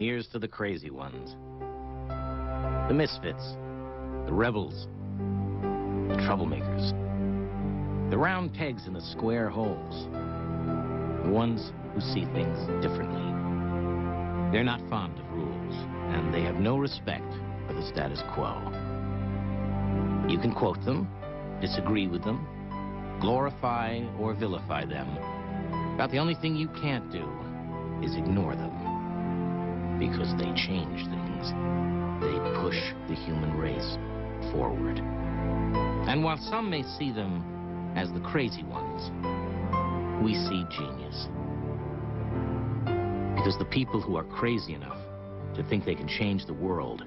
Here's to the crazy ones. The misfits, the rebels, the troublemakers, the round pegs in the square holes, the ones who see things differently. They're not fond of rules, and they have no respect for the status quo. You can quote them, disagree with them, glorify or vilify them. About the only thing you can't do is ignore them. Because they change things. They push the human race forward. And while some may see them as the crazy ones, we see genius. Because the people who are crazy enough to think they can change the world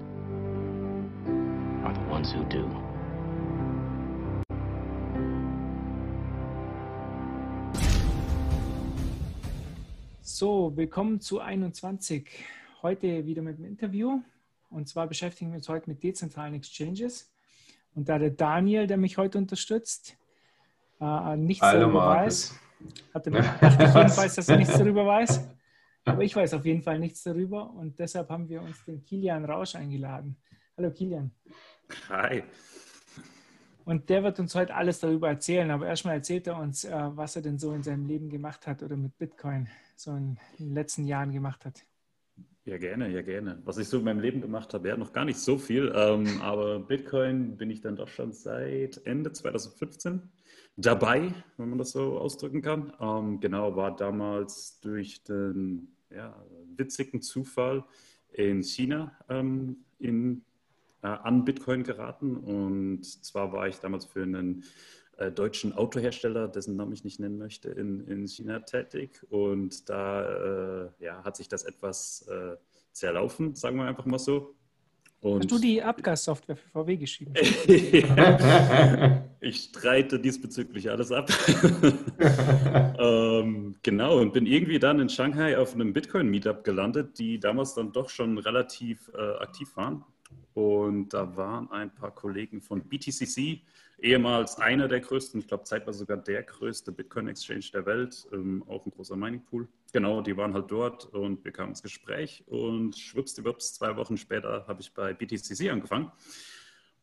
are the ones who do. So, willkommen zu 21. Heute wieder mit dem Interview. Und zwar beschäftigen wir uns heute mit dezentralen Exchanges. Und da der Daniel, der mich heute unterstützt, äh, nichts Hallo, darüber Markus. weiß, hat er mir jedenfalls, dass er nichts darüber weiß. Aber ich weiß auf jeden Fall nichts darüber. Und deshalb haben wir uns den Kilian Rausch eingeladen. Hallo Kilian. Hi. Und der wird uns heute alles darüber erzählen. Aber erstmal erzählt er uns, äh, was er denn so in seinem Leben gemacht hat oder mit Bitcoin so in, in den letzten Jahren gemacht hat. Ja, gerne, ja, gerne. Was ich so in meinem Leben gemacht habe, ja, noch gar nicht so viel, ähm, aber Bitcoin bin ich dann doch schon seit Ende 2015 dabei, wenn man das so ausdrücken kann. Ähm, genau, war damals durch den ja, witzigen Zufall in China ähm, in, äh, an Bitcoin geraten. Und zwar war ich damals für einen deutschen Autohersteller, dessen Namen ich nicht nennen möchte, in, in China tätig. Und da äh, ja, hat sich das etwas äh, zerlaufen, sagen wir einfach mal so. Und Hast du die Abgassoftware für VW geschrieben? ich streite diesbezüglich alles ab. ähm, genau, und bin irgendwie dann in Shanghai auf einem Bitcoin-Meetup gelandet, die damals dann doch schon relativ äh, aktiv waren. Und da waren ein paar Kollegen von BTCC, ehemals einer der größten, ich glaube zeitweise sogar der größte Bitcoin-Exchange der Welt, ähm, auch ein großer Mining-Pool. Genau, die waren halt dort und wir kamen ins Gespräch und schwuppsdiwupps, zwei Wochen später habe ich bei BTCC angefangen.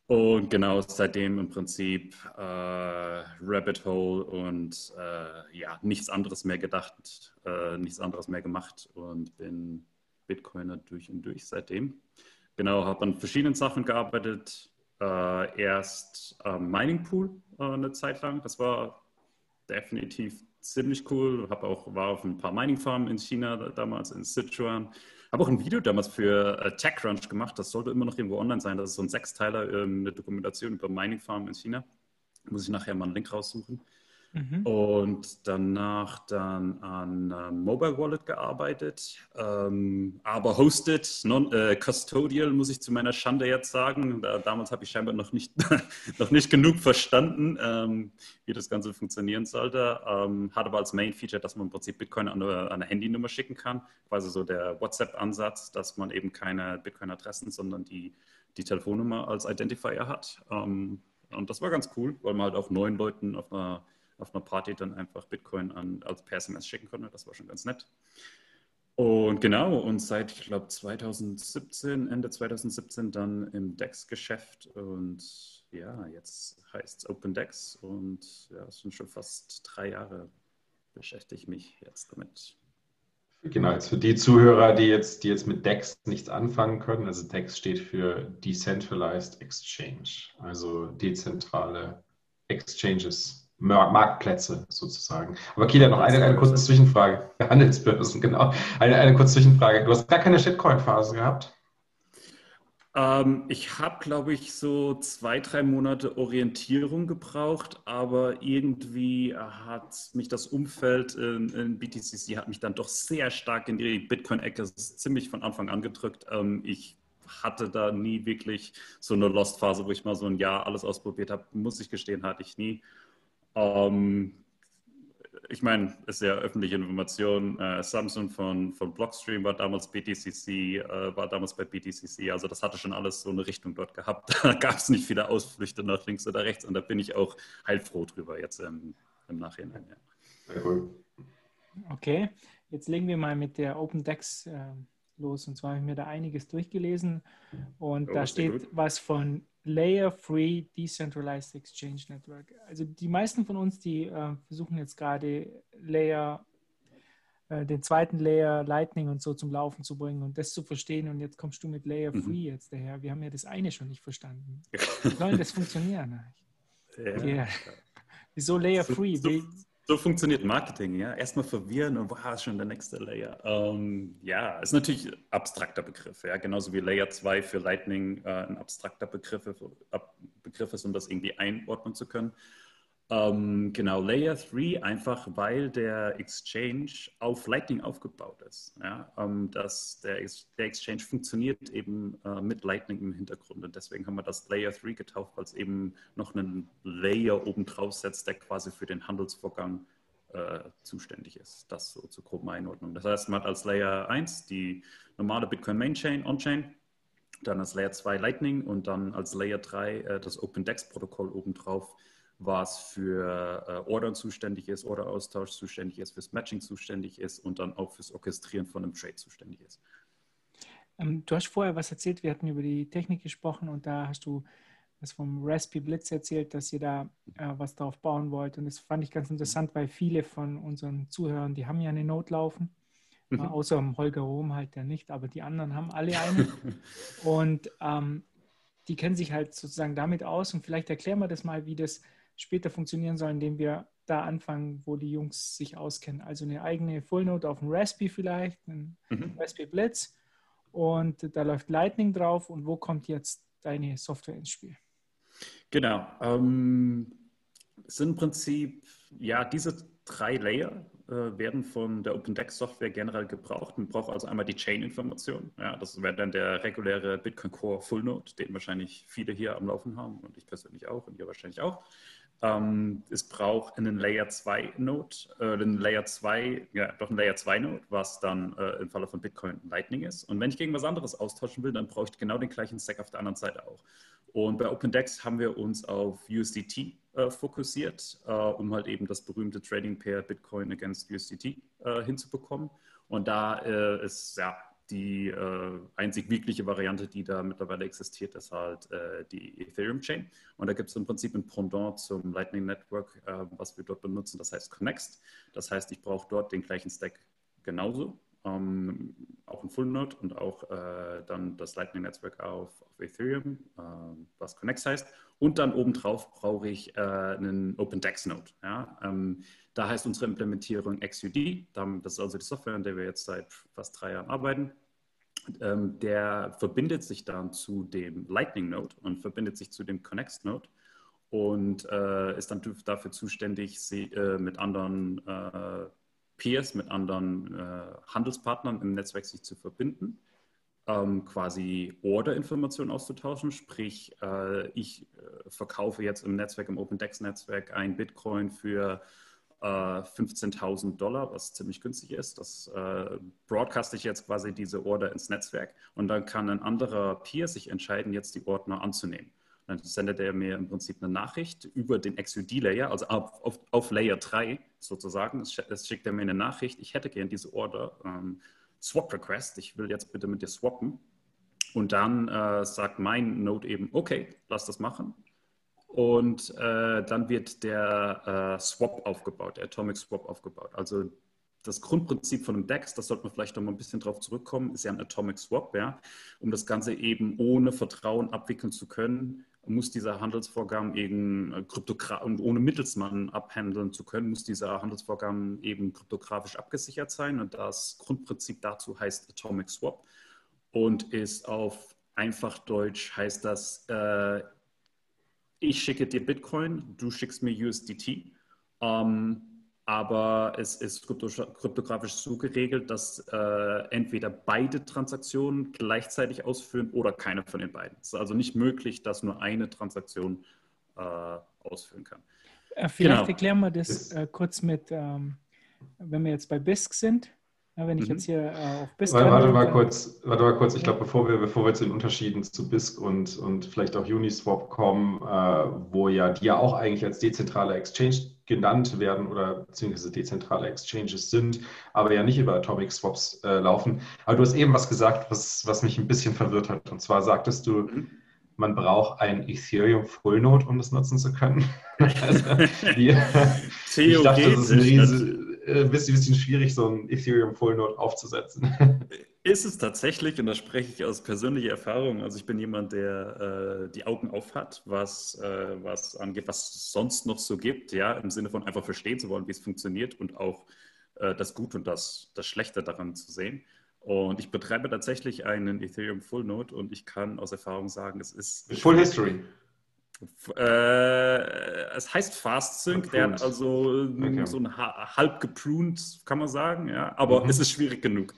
Und genau seitdem im Prinzip äh, Rabbit Hole und äh, ja, nichts anderes mehr gedacht, äh, nichts anderes mehr gemacht und bin Bitcoiner durch und durch seitdem. Genau, habe an verschiedenen Sachen gearbeitet. Äh, erst am Mining Pool äh, eine Zeit lang. Das war definitiv ziemlich cool. Habe auch war auf ein paar Mining Farmen in China damals in Sichuan. Habe auch ein Video damals für äh, TechCrunch gemacht. Das sollte immer noch irgendwo online sein. Das ist so ein Sechsteiler, ähm, eine Dokumentation über Mining Farmen in China. Muss ich nachher mal einen Link raussuchen. Mhm. Und danach dann an äh, Mobile Wallet gearbeitet, ähm, aber hosted, non, äh, custodial, muss ich zu meiner Schande jetzt sagen. Da, damals habe ich scheinbar noch nicht, noch nicht genug verstanden, ähm, wie das Ganze funktionieren sollte. Ähm, hat aber als Main Feature, dass man im Prinzip Bitcoin an eine, an eine Handynummer schicken kann. Quasi so der WhatsApp-Ansatz, dass man eben keine Bitcoin-Adressen, sondern die, die Telefonnummer als Identifier hat. Ähm, und das war ganz cool, weil man halt auch neun Leuten auf einer auf einer Party dann einfach Bitcoin an, als per SMS schicken konnte. Das war schon ganz nett. Und genau, und seit, ich glaube, 2017, Ende 2017 dann im DEX-Geschäft und ja, jetzt heißt es OpenDEX und ja, es sind schon fast drei Jahre beschäftige ich mich jetzt damit. Genau, jetzt für die Zuhörer, die jetzt, die jetzt mit DEX nichts anfangen können, also DEX steht für Decentralized Exchange, also dezentrale Exchanges. Marktplätze sozusagen. Aber Kida, noch eine, eine kurze Zwischenfrage. Handelsbörsen, genau. Eine, eine kurze Zwischenfrage. Du hast gar keine Shitcoin-Phase gehabt? Ähm, ich habe, glaube ich, so zwei, drei Monate Orientierung gebraucht, aber irgendwie hat mich das Umfeld in, in BTCC hat mich dann doch sehr stark in die Bitcoin-Ecke ziemlich von Anfang an gedrückt. Ähm, ich hatte da nie wirklich so eine Lost-Phase, wo ich mal so ein Jahr alles ausprobiert habe. Muss ich gestehen, hatte ich nie. Ähm, ich meine, es ist ja öffentliche Information. Äh, Samsung von, von Blockstream war damals BTCC, äh, war damals bei BTCC. Also das hatte schon alles so eine Richtung dort gehabt. Da gab es nicht viele Ausflüchte nach links oder rechts und da bin ich auch heilfroh drüber jetzt im, im Nachhinein. Ja. Okay, jetzt legen wir mal mit der OpenDex äh, los. Und zwar habe ich mir da einiges durchgelesen und Oh, da sehr steht gut. was von Layer Free Decentralized Exchange Network. Also die meisten von uns, die äh, versuchen jetzt gerade Layer, äh, den zweiten Layer Lightning und so zum Laufen zu bringen und das zu verstehen. Und jetzt kommst du mit Layer Mhm. Free jetzt daher. Wir haben ja das eine schon nicht verstanden. Wie soll das funktionieren? Ja. Ja. Wieso Layer So- Free? so- So funktioniert Marketing, ja. Erstmal verwirren und wow, schon der nächste Layer. Ähm, ja, ist natürlich ein abstrakter Begriff, ja. Genauso wie Layer 2 für Lightning äh, ein abstrakter Begriff, Begriff ist, um das irgendwie einordnen zu können. Ähm, genau, Layer 3 einfach, weil der Exchange auf Lightning aufgebaut ist. Ja? Ähm, dass der, der Exchange funktioniert eben äh, mit Lightning im Hintergrund. Und deswegen haben wir das Layer 3 getauft, weil es eben noch einen Layer oben drauf setzt, der quasi für den Handelsvorgang äh, zuständig ist. Das so zur groben Einordnung. Das heißt, man hat als Layer 1 die normale Bitcoin Main Chain, On-Chain, dann als Layer 2 Lightning und dann als Layer 3 äh, das OpenDex-Protokoll obendrauf, was für äh, Ordern zuständig ist, Order-Austausch zuständig ist, fürs Matching zuständig ist und dann auch fürs Orchestrieren von einem Trade zuständig ist. Ähm, du hast vorher was erzählt, wir hatten über die Technik gesprochen und da hast du was vom Raspberry Blitz erzählt, dass ihr da äh, was drauf bauen wollt. Und das fand ich ganz interessant, weil viele von unseren Zuhörern, die haben ja eine Note laufen, äh, Mhm. außer dem Holger Rohm halt der nicht, aber die anderen haben alle eine. und ähm, die kennen sich halt sozusagen damit aus. Und vielleicht erklären wir das mal, wie das später funktionieren soll, indem wir da anfangen, wo die Jungs sich auskennen. Also eine eigene Full Note auf dem Raspberry vielleicht, ein Mhm. Raspberry Blitz und da läuft Lightning drauf und wo kommt jetzt deine Software ins Spiel? Genau. Ähm, es sind im Prinzip, ja, diese drei Layer äh, werden von der OpenDex-Software generell gebraucht. Man braucht also einmal die Chain-Information. Ja, das wäre dann der reguläre Bitcoin Core Full Node, den wahrscheinlich viele hier am Laufen haben und ich persönlich auch und ihr wahrscheinlich auch. Ähm, es braucht einen Layer 2 Node, äh, einen Layer 2, ja, doch einen Layer 2 Node, was dann äh, im Falle von Bitcoin Lightning ist. Und wenn ich gegen was anderes austauschen will, dann brauche ich genau den gleichen Stack auf der anderen Seite auch. Und bei OpenDex haben wir uns auf USDT äh, fokussiert, äh, um halt eben das berühmte Trading Pair Bitcoin against USDT äh, hinzubekommen. Und da äh, ist ja die äh, einzig wirkliche Variante, die da mittlerweile existiert, ist halt äh, die Ethereum Chain. Und da gibt es im Prinzip ein Pendant zum Lightning Network, äh, was wir dort benutzen, das heißt Connext. Das heißt, ich brauche dort den gleichen Stack genauso, ähm, auch ein Full Node und auch äh, dann das Lightning Netzwerk auf, auf Ethereum, äh, was Connext heißt. Und dann obendrauf brauche ich äh, einen OpenDex Node. Ja? Ähm, da heißt unsere Implementierung XUD. Das ist also die Software, an der wir jetzt seit fast drei Jahren arbeiten. Ähm, der verbindet sich dann zu dem Lightning Node und verbindet sich zu dem Connect Node und äh, ist dann dafür zuständig, sie, äh, mit anderen äh, Peers, mit anderen äh, Handelspartnern im Netzwerk sich zu verbinden, ähm, quasi Order-Informationen auszutauschen. Sprich, äh, ich äh, verkaufe jetzt im Netzwerk, im OpenDex-Netzwerk ein Bitcoin für äh, 15.000 Dollar, was ziemlich günstig ist. Das äh, broadcaste ich jetzt quasi diese Order ins Netzwerk und dann kann ein anderer Peer sich entscheiden, jetzt die Ordner anzunehmen. Dann sendet er mir im Prinzip eine Nachricht über den XUD-Layer, also auf, auf, auf, Layer 3 sozusagen. Es, es, schickt er mir eine Nachricht, ich hätte gern diese Order, ähm, Swap-Request, ich will jetzt bitte mit dir swappen. Und dann äh, sagt mein Node eben, okay, lass das machen. Und äh, dann wird der äh, Swap aufgebaut, der Atomic Swap aufgebaut. Also das Grundprinzip von einem DEX, das sollte man vielleicht noch mal ein bisschen drauf zurückkommen, ist ja ein Atomic Swap, ja. Um das Ganze eben ohne Vertrauen abwickeln zu können, muss dieser Handelsvorgang eben kryptografisch und ohne Mittelsmann abhandeln zu können, muss dieser Handelsvorgang eben kryptografisch abgesichert sein. Und das Grundprinzip dazu heißt Atomic Swap und ist auf einfach Deutsch heißt das, äh, ich schicke dir Bitcoin, du schickst mir USDT. Ähm, aber es ist kryptografisch so geregelt, dass äh, entweder beide Transaktionen gleichzeitig ausführen oder keine von den beiden. Es ist also nicht möglich, dass nur eine Transaktion äh, ausführen kann. Äh, vielleicht genau. erklären wir das äh, kurz mit, ähm, wenn wir jetzt bei BISC sind. Ja, wenn ich mhm. jetzt hier äh, auf BISC. Warte, warte mal kurz, warte mal kurz. Ich glaube, bevor wir, bevor wir zu den Unterschieden zu BISC und, und vielleicht auch Uniswap kommen, äh, wo ja die ja auch eigentlich als dezentrale Exchange genannt werden oder beziehungsweise dezentrale Exchanges sind, aber ja nicht über Atomic Swaps äh, laufen. Aber du hast eben was gesagt, was, was mich ein bisschen verwirrt hat. Und zwar sagtest du, mhm. man braucht ein Ethereum Full Node, um das nutzen zu können. also, die, ich dachte, das ist ein riesen, äh, bisschen, bisschen schwierig, so ein Ethereum Full Node aufzusetzen. Ist es tatsächlich, und da spreche ich aus persönlicher Erfahrung, also ich bin jemand, der äh, die Augen auf hat, was, äh, was angeht, was es sonst noch so gibt, ja, im Sinne von einfach verstehen zu wollen, wie es funktioniert und auch äh, das Gute und das, das Schlechte daran zu sehen. Und ich betreibe tatsächlich einen Ethereum Full Node und ich kann aus Erfahrung sagen, es ist. Full History. Äh, es heißt Fast Sync, der hat also okay. so ein halb gepruned, kann man sagen, ja, aber mhm. es ist schwierig genug.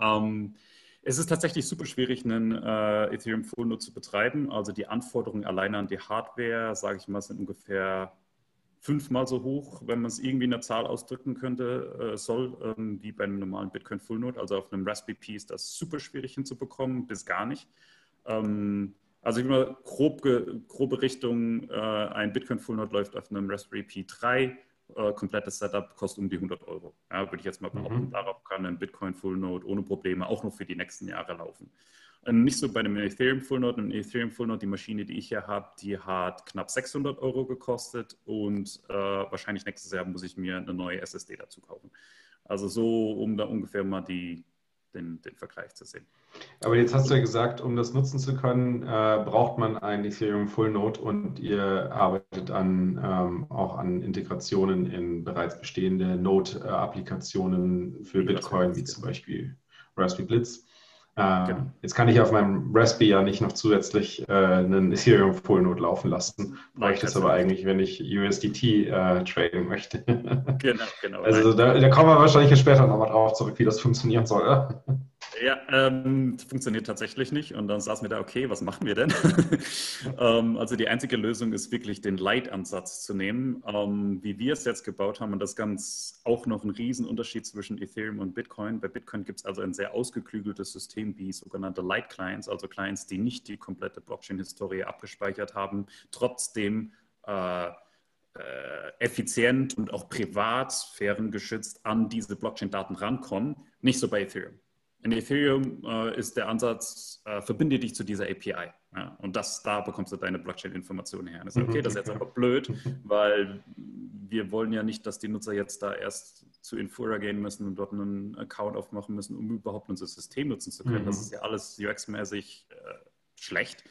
Ähm, es ist tatsächlich super schwierig, einen äh, Ethereum Full Node zu betreiben. Also die Anforderungen allein an die Hardware, sage ich mal, sind ungefähr fünfmal so hoch, wenn man es irgendwie in einer Zahl ausdrücken könnte, äh, soll, ähm, wie bei einem normalen Bitcoin Full Node. Also auf einem Raspberry Pi ist das super schwierig hinzubekommen, bis gar nicht. Ähm, also immer grob, grobe Richtung, äh, ein Bitcoin Full Node läuft auf einem Raspberry Pi 3 äh, komplettes Setup kostet um die 100 Euro. Ja, würde ich jetzt mal behaupten. Mhm. Darauf kann ein Bitcoin Full Node ohne Probleme auch noch für die nächsten Jahre laufen. Und nicht so bei einem Ethereum Full Node. Ein Ethereum Full Node, die Maschine, die ich hier habe, die hat knapp 600 Euro gekostet und äh, wahrscheinlich nächstes Jahr muss ich mir eine neue SSD dazu kaufen. Also so, um da ungefähr mal die, den, den Vergleich zu sehen. Aber jetzt hast du ja gesagt, um das nutzen zu können, äh, braucht man ein Ethereum Full Node und ihr arbeitet an, ähm, auch an Integrationen in bereits bestehende Node-Applikationen für Bitcoin, wie zum Beispiel Raspberry Blitz. Äh, genau. Jetzt kann ich auf meinem Raspberry ja nicht noch zusätzlich äh, einen Ethereum Full Node laufen lassen. Bräuchte es aber eigentlich, wenn ich USDT äh, traden möchte. genau, genau. Also da, da, kommen wir wahrscheinlich später nochmal drauf zurück, wie das funktionieren soll. Ja, ähm, funktioniert tatsächlich nicht. Und dann saßen wir da, okay, was machen wir denn? ähm, also die einzige Lösung ist wirklich den Light-Ansatz zu nehmen, ähm, wie wir es jetzt gebaut haben. Und das ganz auch noch ein Riesenunterschied zwischen Ethereum und Bitcoin. Bei Bitcoin gibt es also ein sehr ausgeklügeltes System wie sogenannte Light-Clients, also Clients, die nicht die komplette Blockchain-Historie abgespeichert haben, trotzdem äh, äh, effizient und auch privat, sphärengeschützt an diese Blockchain-Daten rankommen. Nicht so bei Ethereum. In Ethereum äh, ist der Ansatz, äh, verbinde dich zu dieser API. Ja? Und das, da bekommst du deine Blockchain-Informationen her. Und das ist okay, das ist jetzt aber blöd, weil wir wollen ja nicht, dass die Nutzer jetzt da erst zu Infura gehen müssen und dort einen Account aufmachen müssen, um überhaupt unser System nutzen zu können. Mhm. Das ist ja alles UX-mäßig äh, schlecht.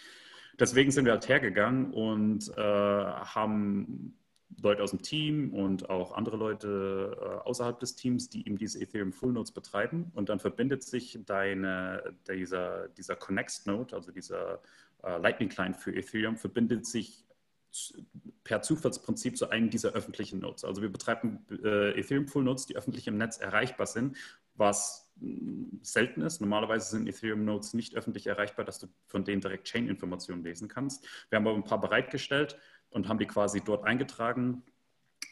Deswegen sind wir halt hergegangen und äh, haben Leute aus dem Team und auch andere Leute äh, außerhalb des Teams, die eben diese Ethereum Full Nodes betreiben. Und dann verbindet sich deine, dieser, dieser Connect Node, also dieser äh, Lightning Client für Ethereum, verbindet sich per Zufallsprinzip zu einem dieser öffentlichen Nodes. Also wir betreiben äh, Ethereum Full Nodes, die öffentlich im Netz erreichbar sind, was mm, selten ist. Normalerweise sind Ethereum Nodes nicht öffentlich erreichbar, dass du von denen direkt Chain-Informationen lesen kannst. Wir haben aber ein paar bereitgestellt und haben die quasi dort eingetragen.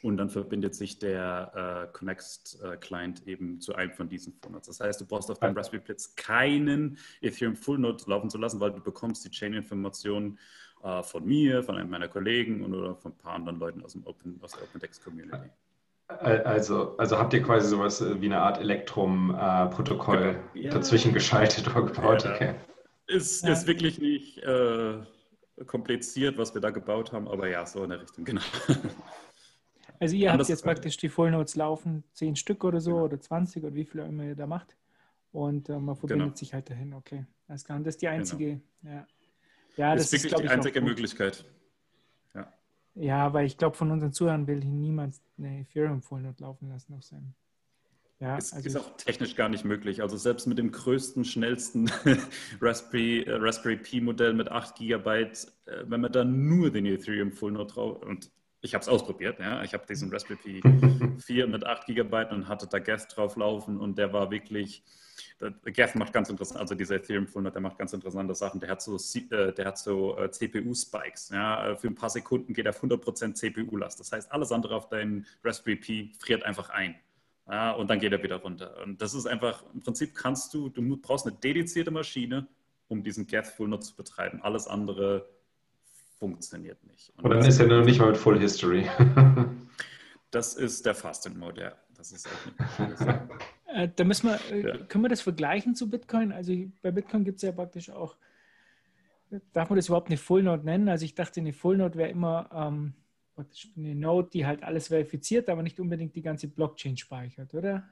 Und dann verbindet sich der äh, Connect äh, Client eben zu einem von diesen Full Nodes. Das heißt, du brauchst auf deinem Raspberry Pi keinen Ethereum Full Node laufen zu lassen, weil du bekommst die Chain-Informationen äh, von mir, von einem meiner Kollegen und oder von ein paar anderen Leuten aus, dem Open, aus der OpenDex Community. Also, also habt ihr quasi sowas äh, wie eine Art Elektrum-Protokoll äh, ja. dazwischen geschaltet oder gebaut? Ja. Okay. Ist, ist wirklich nicht äh, kompliziert, was wir da gebaut haben, aber ja, so in der Richtung, genau. Also ihr habt jetzt praktisch die Full Notes laufen, zehn Stück oder so genau. oder 20 oder wie viel immer ihr da macht. Und äh, man verbindet genau. sich halt dahin, okay. Das ist die einzige, genau. ja. Ja, das, ist wirklich ist, die einzige Möglichkeit. Ja. ja, weil ich glaube, von unseren Zuhörern will niemand eine Ethereum Full Note laufen lassen auf seinem ja, es also ist auch technisch gar nicht möglich. Also selbst mit dem größten, schnellsten Raspberry, äh, Raspberry Pi Modell mit 8 GB, äh, wenn man da nur den Ethereum Full Node drauf und ich habe es ausprobiert, ja. Ich habe diesen Raspberry Pi 4 mit 8 GB und hatte da Geth drauf laufen und der war wirklich, Geth macht ganz interessant, also dieser Ethereum Full Node, der macht ganz interessante Sachen. Der hat so, äh, der hat so äh, CPU-Spikes, ja. Für ein paar Sekunden geht er auf 100% CPU-Last. Das heißt, alles andere auf deinem Raspberry Pi friert einfach ein. Und dann geht er wieder runter. Und das ist einfach, im Prinzip kannst du, du brauchst eine dedizierte Maschine, um diesen Geth Full Node zu betreiben. Alles andere funktioniert nicht. Und, und dann ist er noch nicht mal mit Full History. Das ist der Fasting Mode, ja. Das ist äh, da müssen wir, äh, ja. können wir das vergleichen zu Bitcoin? Also bei Bitcoin gibt es ja praktisch auch, darf man das überhaupt eine Full Node nennen? Also ich dachte, eine Full Node wäre immer ähm, eine Node, die halt alles verifiziert, aber nicht unbedingt die ganze Blockchain speichert, oder?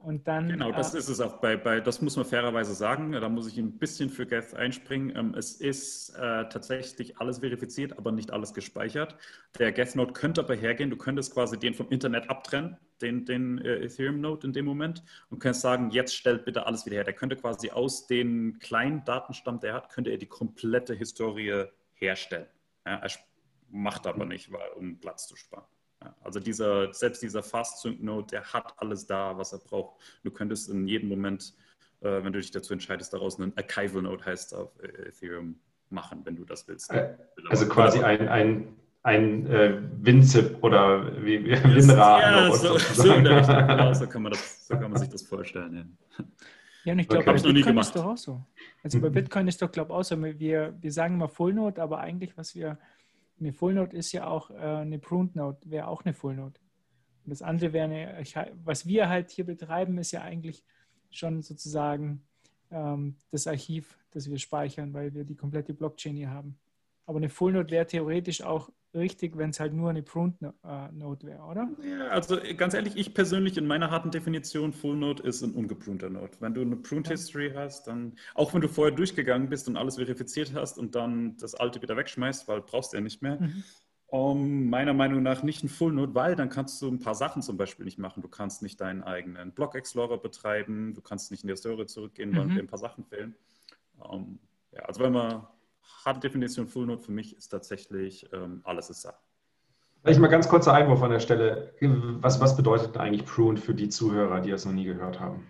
Und dann, genau, das äh, ist es auch bei, bei, das muss man fairerweise sagen, da muss ich ein bisschen für Geth einspringen. Ähm, es ist äh, tatsächlich alles verifiziert, aber nicht alles gespeichert. Der Geth-Node könnte aber hergehen, du könntest quasi den vom Internet abtrennen, den, den äh, Ethereum-Node in dem Moment und könntest sagen, jetzt stellt bitte alles wieder her. Der könnte quasi aus dem kleinen Datenstamm, der er hat, könnte er die komplette Historie herstellen. Ja, er macht aber nicht, weil, um Platz zu sparen. Also dieser, selbst dieser Fast-Sync-Node, der hat alles da, was er braucht. Du könntest in jedem Moment, äh, wenn du dich dazu entscheidest, daraus einen Archival-Node heißt auf Ethereum machen, wenn du das willst. Äh, also quasi ein, ein, ein äh, WinZip oder wie, WinRAR. Ja, so, so, genau, so kann man, das, so kann man sich das vorstellen. Ja. Ja, und ich glaube, okay. bei Bitcoin ist doch auch so. Also bei Bitcoin ist doch, glaube ich, auch so, wir, wir sagen immer Full Node, aber eigentlich, was wir eine Full Node ist ja auch äh, eine Pruned Node, wäre auch eine Full Node. Und das andere wäre was wir halt hier betreiben, ist ja eigentlich schon sozusagen ähm, das Archiv, das wir speichern, weil wir die komplette Blockchain hier haben. Aber eine Full Node wäre theoretisch auch richtig, wenn es halt nur eine Pruned äh, wäre, oder? Ja, also ganz ehrlich, ich persönlich in meiner harten Definition, Full Node ist ein ungeprunter Node. Wenn du eine Pruned ja. History hast, dann, auch wenn du vorher durchgegangen bist und alles verifiziert hast und dann das alte wieder wegschmeißt, weil brauchst du ja nicht mehr, mhm. um, meiner Meinung nach nicht ein Full Node, weil dann kannst du ein paar Sachen zum Beispiel nicht machen. Du kannst nicht deinen eigenen Block Explorer betreiben, du kannst nicht in die Historie zurückgehen, weil mhm. dir ein paar Sachen fehlen. Um, ja, also wenn man harte Definition Full Node für mich ist tatsächlich, ähm, alles ist Sache. Vielleicht mal ganz kurzer Einwurf an der Stelle. Was, was bedeutet eigentlich Prune für die Zuhörer, die es noch nie gehört haben?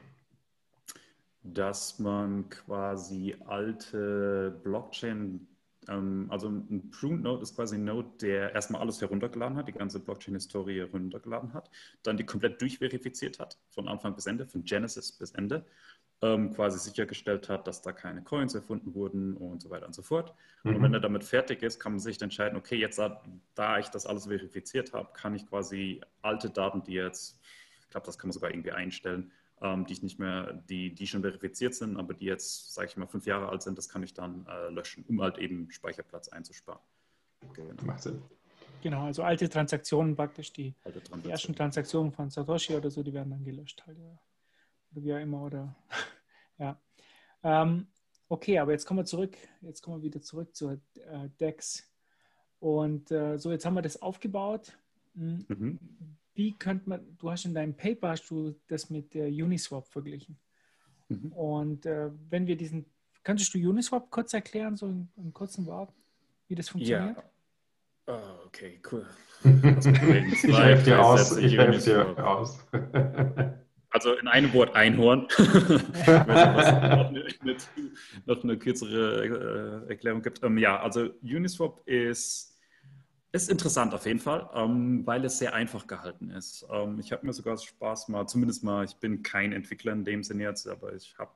Dass man quasi alte Blockchain, ähm, also ein Prune Node ist quasi ein Node, der erstmal alles heruntergeladen hat, die ganze Blockchain-Historie heruntergeladen hat, dann die komplett durchverifiziert hat, von Anfang bis Ende, von Genesis bis Ende ähm, quasi sichergestellt hat, dass da keine Coins erfunden wurden und so weiter und so fort. Mhm. Und wenn er damit fertig ist, kann man sich entscheiden, okay, jetzt da ich das alles verifiziert habe, kann ich quasi alte Daten, die jetzt, ich glaube, das kann man sogar irgendwie einstellen, ähm, die ich nicht mehr, die, die schon verifiziert sind, aber die jetzt, sage ich mal, fünf Jahre alt sind, das kann ich dann äh, löschen, um halt eben Speicherplatz einzusparen. Genau. Macht Sinn. Genau, also alte Transaktionen praktisch, die, Transaktionen. die ersten Transaktionen von Satoshi oder so, die werden dann gelöscht halt, ja wie auch immer, oder ja. Ähm, okay, aber jetzt kommen wir zurück, jetzt kommen wir wieder zurück zur äh, DEX. Und äh, so, jetzt haben wir das aufgebaut. Hm. Mhm. Wie könnte man, du hast in deinem Paper hast du das mit der Uniswap verglichen. Mhm. Und äh, wenn wir diesen, könntest du Uniswap kurz erklären, so in, in kurzen Worten, wie das funktioniert? Ja. Oh, okay, cool. ich helfe dir aus. Ich helfe dir aus. Also in einem Wort Einhorn. noch, eine, noch, eine, kürzere äh, Erklärung gibt. Ähm, ja, also Uniswap ist, ist interessant auf jeden Fall, ähm, weil es sehr einfach gehalten ist. Ähm, ich habe mir sogar Spaß mal, zumindest mal, ich bin kein Entwickler in dem Sinne jetzt, aber ich habe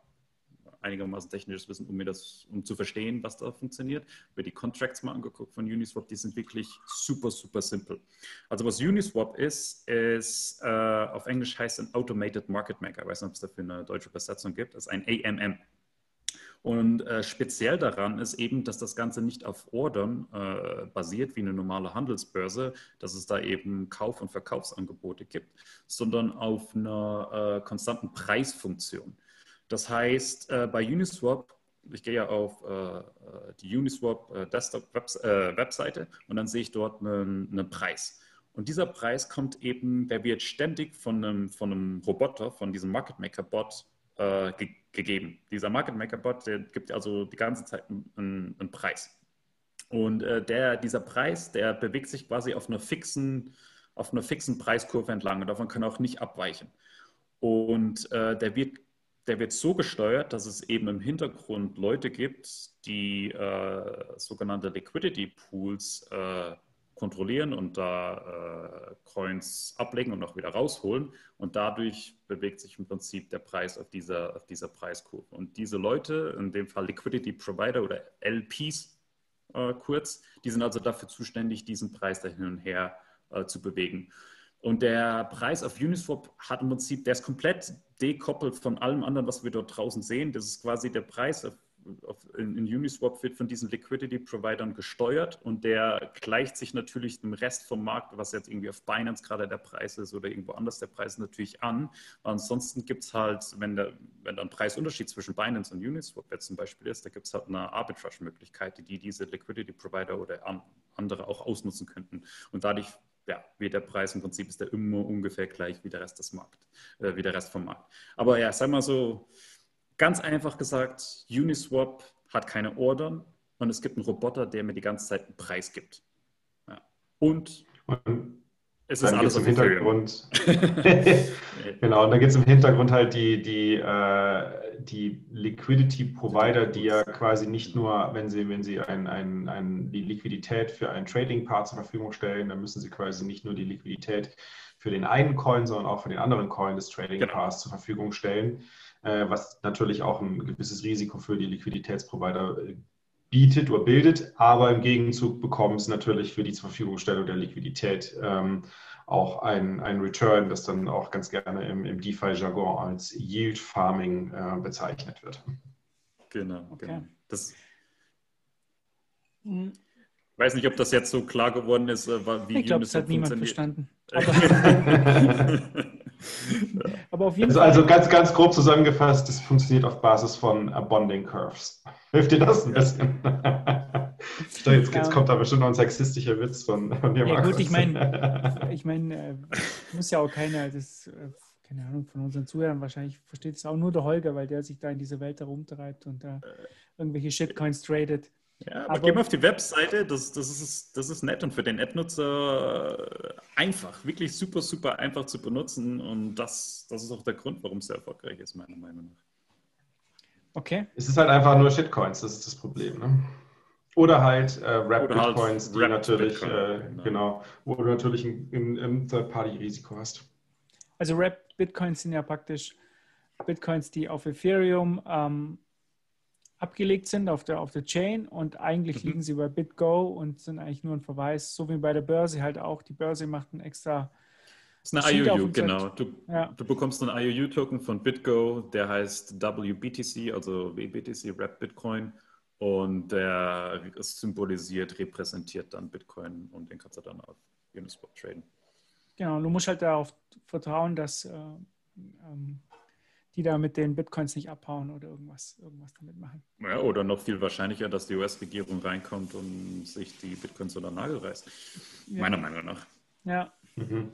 einigermaßen technisches Wissen, um mir das, um zu verstehen, was da funktioniert. Mir die Contracts mal angeguckt von Uniswap, die sind wirklich super, super simpel. Also was Uniswap ist, ist äh, auf Englisch heißt ein Automated Market Maker. Ich weiß nicht, ob es dafür eine deutsche Übersetzung gibt. Das ist ein AMM. Und äh, speziell daran ist eben, dass das Ganze nicht auf Ordern äh, basiert wie eine normale Handelsbörse, dass es da eben Kauf- und Verkaufsangebote gibt, sondern auf einer äh, konstanten Preisfunktion. Das heißt, äh, bei Uniswap, ich gehe ja auf äh, äh die Uniswap äh, Desktop Webs äh, Webseite und dann sehe ich dort einen, einen, Preis. Und dieser Preis kommt eben, der wird ständig von einem, von einem Roboter, von diesem Market Maker Bot äh, ge gegeben. Dieser Market Maker Bot, der gibt also die ganze Zeit einen, einen Preis. Und der, dieser Preis, der bewegt sich quasi auf einer fixen, auf einer fixen Preiskurve entlang und davon kann er auch nicht abweichen. Und der wird der wird so gesteuert, dass es eben im Hintergrund Leute gibt, die äh, sogenannte Liquidity Pools äh, kontrollieren und da äh, Coins ablegen und auch wieder rausholen. Und dadurch bewegt sich im Prinzip der Preis auf dieser, auf dieser Preiskurve. Und diese Leute, in dem Fall Liquidity Provider oder LPs äh, kurz, die sind also dafür zuständig, diesen Preis da hin und her äh, zu bewegen. Und der Preis auf Uniswap hat im Prinzip, der ist komplett dekoppelt von allem anderen, was wir dort draußen sehen. Das ist quasi der Preis auf in, in, Uniswap wird von diesen Liquidity-Providern gesteuert und der gleicht sich natürlich dem Rest vom Markt, was jetzt irgendwie auf Binance gerade der Preis ist oder irgendwo anders der Preis natürlich an. Ansonsten gibt es halt, wenn, der, wenn da ein Preisunterschied zwischen Binance und Uniswap jetzt zum Beispiel ist, da gibt es halt eine Arbitrage-Möglichkeit, die diese Liquidity-Provider oder an, andere auch ausnutzen könnten. Und dadurch ja, wie der Preis im Prinzip ist der immer ungefähr gleich wie der Rest des Markt, äh, wie der Rest vom Markt. Aber ja, sag mal so, Ganz einfach gesagt, Uniswap hat keine Ordern und es gibt einen Roboter, der mir die ganze Zeit einen Preis gibt. Ja. Und, und es ist alles im Hintergrund. genau, und da geht es im Hintergrund halt die, die, äh, die Liquidity Provider, die ja quasi nicht nur, wenn sie, wenn sie ein, ein, ein, die Liquidität für einen Trading Part zur Verfügung stellen, dann müssen sie quasi nicht nur die Liquidität für den einen Coin, sondern auch für den anderen Coin des Trading genau. Parts zur Verfügung stellen. Äh, was natürlich auch ein gewisses Risiko für die Liquiditätsprovider äh, bietet oder bildet, aber im Gegenzug bekommen es natürlich für die zur Verfügungstellung der Liquidität ähm, auch ein, ein Return, das dann auch ganz gerne im, im DeFi-Jargon als Yield Farming äh, bezeichnet wird. Genau, okay. genau. Das, hm. Ich weiß nicht, ob das jetzt so klar geworden ist, äh, wie Ich glaube, es hat niemand verstanden. Aber auf jeden also, Fall. Also ganz, ganz grob zusammengefasst, es funktioniert auf Basis von Bonding Curves. Hilft dir das ein bisschen? jetzt, jetzt kommt da bestimmt noch ein sexistischer Witz von, von dir, Ja Markus. gut, ich meine, ich mein, äh, muss ja auch keiner, das, äh, keine Ahnung, von unseren Zuhörern wahrscheinlich versteht es auch nur der Holger, weil der sich da in dieser Welt herumtreibt und da irgendwelche Shitcoins tradet. Ja, aber, aber geh mal auf die Webseite, das, das, ist, das ist nett und für den App-Nutzer einfach, wirklich super, super einfach zu benutzen und das, das ist auch der Grund, warum es sehr erfolgreich ist, meiner Meinung nach. Okay. Es ist halt einfach nur Shitcoins, das ist das Problem. Ne? Oder halt äh, Rap-Bitcoins, halt die Rap natürlich, Bitcoin, äh, genau. genau. wo du natürlich ein, ein Third-Party-Risiko hast. Also Rap-Bitcoins sind ja praktisch Bitcoins, die auf Ethereum ähm, abgelegt sind auf der, auf der Chain und eigentlich mhm. liegen sie bei BitGo und sind eigentlich nur ein Verweis, so wie bei der Börse halt auch. Die Börse macht ein extra. Das ist eine IOU, genau. Du, ja. du, bekommst einen IOU-Token von BitGo, der heißt WBTC, also WBTC, Wrap Bitcoin. Und der symbolisiert, repräsentiert dann Bitcoin und den kannst du dann auf Uniswap traden. Genau, du musst halt darauf vertrauen, dass äh, ähm, die da mit den Bitcoins nicht abhauen oder irgendwas, irgendwas damit machen. Ja, oder noch viel wahrscheinlicher, dass die US-Regierung reinkommt und sich die Bitcoins unter den Nagel reißt. Ja. Meiner Meinung nach. Ja. Mhm.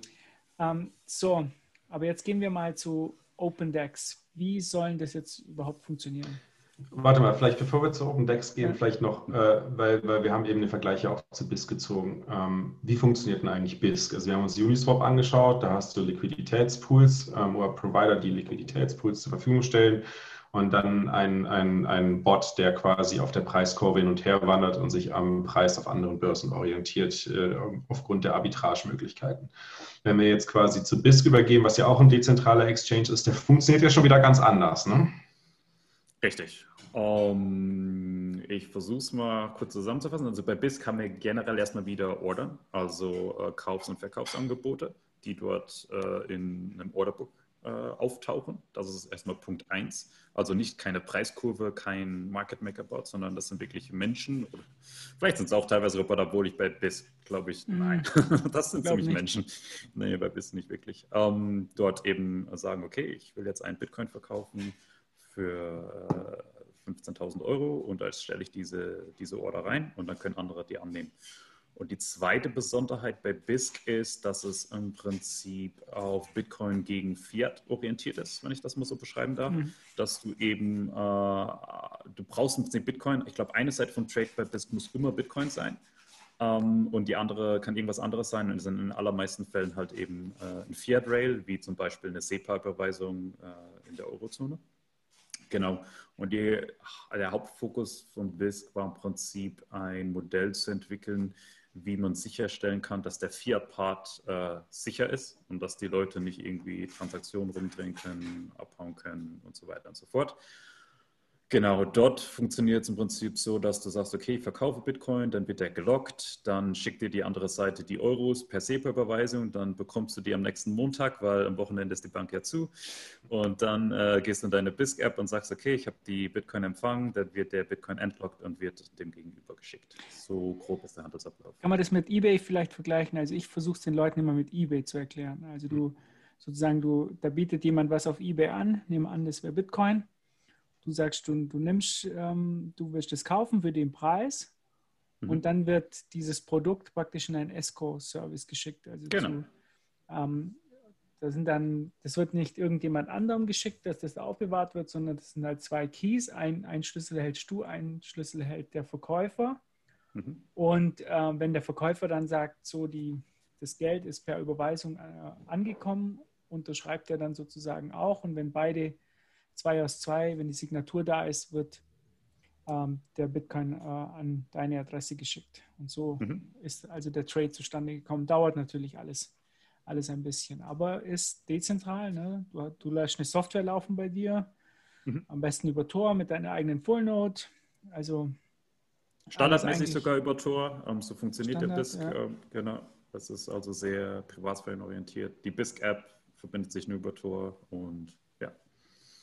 Ähm, so, aber jetzt gehen wir mal zu OpenDex. Wie sollen das jetzt überhaupt funktionieren? Warte mal, vielleicht bevor wir zu OpenDex gehen, vielleicht noch, äh, weil, weil wir haben eben den Vergleich ja auch zu BISC gezogen. Ähm, wie funktioniert denn eigentlich BISC? Also wir haben uns Uniswap angeschaut, da hast du Liquiditätspools ähm, oder Provider, die Liquiditätspools zur Verfügung stellen und dann ein, ein, ein Bot, der quasi auf der Preiskurve hin und her wandert und sich am Preis auf anderen Börsen orientiert, äh, aufgrund der Arbitragemöglichkeiten. Wenn wir jetzt quasi zu BISC übergehen, was ja auch ein dezentraler Exchange ist, der funktioniert ja schon wieder ganz anders, ne? Richtig. Um, ich versuche es mal kurz zusammenzufassen. Also bei BISC haben wir generell erstmal wieder Ordern, also äh, Kaufs- und Verkaufsangebote, die dort äh, in einem Orderbook äh, auftauchen. Das ist erstmal Punkt 1. Also nicht keine Preiskurve, kein Market Maker Bot, sondern das sind wirklich Menschen. Oder vielleicht sind es auch teilweise Roboter, obwohl ich bei BISC glaube ich, mm. nein, das sind ziemlich nicht. Menschen. Nee, bei BISC nicht wirklich. Um, dort eben sagen, okay, ich will jetzt einen Bitcoin verkaufen für äh, 15.000 Euro und als stelle ich diese, diese Order rein und dann können andere die annehmen. Und die zweite Besonderheit bei BISC ist, dass es im Prinzip auf Bitcoin gegen Fiat orientiert ist, wenn ich das mal so beschreiben darf. Mhm. Dass du eben, äh, du brauchst im Prinzip Bitcoin. Ich glaube, eine Seite vom Trade bei BISC muss immer Bitcoin sein. Ähm, und die andere kann irgendwas anderes sein und sind in allermeisten Fällen halt eben äh, ein Fiat-Rail, wie zum Beispiel eine SEPA-Überweisung äh, in der Eurozone. Genau. Und die, der Hauptfokus von BISC war im Prinzip ein Modell zu entwickeln, wie man sicherstellen kann, dass der Fiat-Part äh, sicher ist und dass die Leute nicht irgendwie Transaktionen rumdrehen können, abhauen können und so weiter und so fort. Genau, dort funktioniert es im Prinzip so, dass du sagst, okay, ich verkaufe Bitcoin, dann wird der gelockt, dann schickt dir die andere Seite die Euros per SEPA-Überweisung, dann bekommst du die am nächsten Montag, weil am Wochenende ist die Bank ja zu. Und dann äh, gehst du in deine BISC-App und sagst, okay, ich habe die Bitcoin empfangen, dann wird der Bitcoin entlockt und wird dem Gegenüber geschickt. So grob ist der Handelsablauf. Kann man das mit eBay vielleicht vergleichen? Also ich versuche es den Leuten immer mit eBay zu erklären. Also du sozusagen, du, da bietet jemand was auf eBay an, nehmen an, das wäre Bitcoin Du sagst, du, du nimmst, ähm, du willst es kaufen für den Preis mhm. und dann wird dieses Produkt praktisch in einen Escrow-Service geschickt. Also genau. Zu, ähm, da sind dann, das wird nicht irgendjemand anderem geschickt, dass das aufbewahrt wird, sondern das sind halt zwei Keys. Ein, ein Schlüssel hältst du, ein Schlüssel hält der Verkäufer. Mhm. Und äh, wenn der Verkäufer dann sagt, so die, das Geld ist per Überweisung äh, angekommen, unterschreibt er dann sozusagen auch. Und wenn beide zwei aus zwei, wenn die Signatur da ist, wird ähm, der Bitcoin äh, an deine Adresse geschickt. Und so mhm. ist also der Trade zustande gekommen. Dauert natürlich alles, alles ein bisschen, aber ist dezentral. Ne? Du, du lässt eine Software laufen bei dir, mhm. am besten über Tor mit deiner eigenen Fullnode. Also Standardmäßig sogar über Tor. Ähm, so funktioniert Standard, der BISC. Ja. Ähm, genau. Das ist also sehr privatsphärenorientiert. Die BISC-App verbindet sich nur über Tor und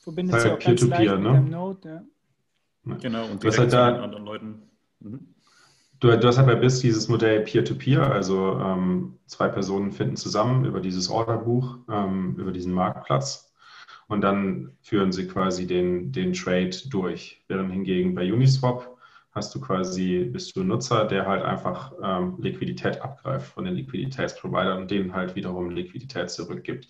verbindet sich auch Peer ganz -Peer, leicht ne? mit dem Node. Ja. Genau, und direkt halt da, mit anderen Leuten. Mhm. Du, du, hast halt bei BIS dieses Modell Peer-to-Peer, -Peer, also ähm, zwei Personen finden zusammen über dieses Orderbuch, ähm, über diesen Marktplatz und dann führen sie quasi den, den Trade durch. Während hingegen bei Uniswap hast du quasi, bist du ein Nutzer, der halt einfach ähm, Liquidität abgreift von den Liquiditätsprovidern und denen halt wiederum Liquidität zurückgibt.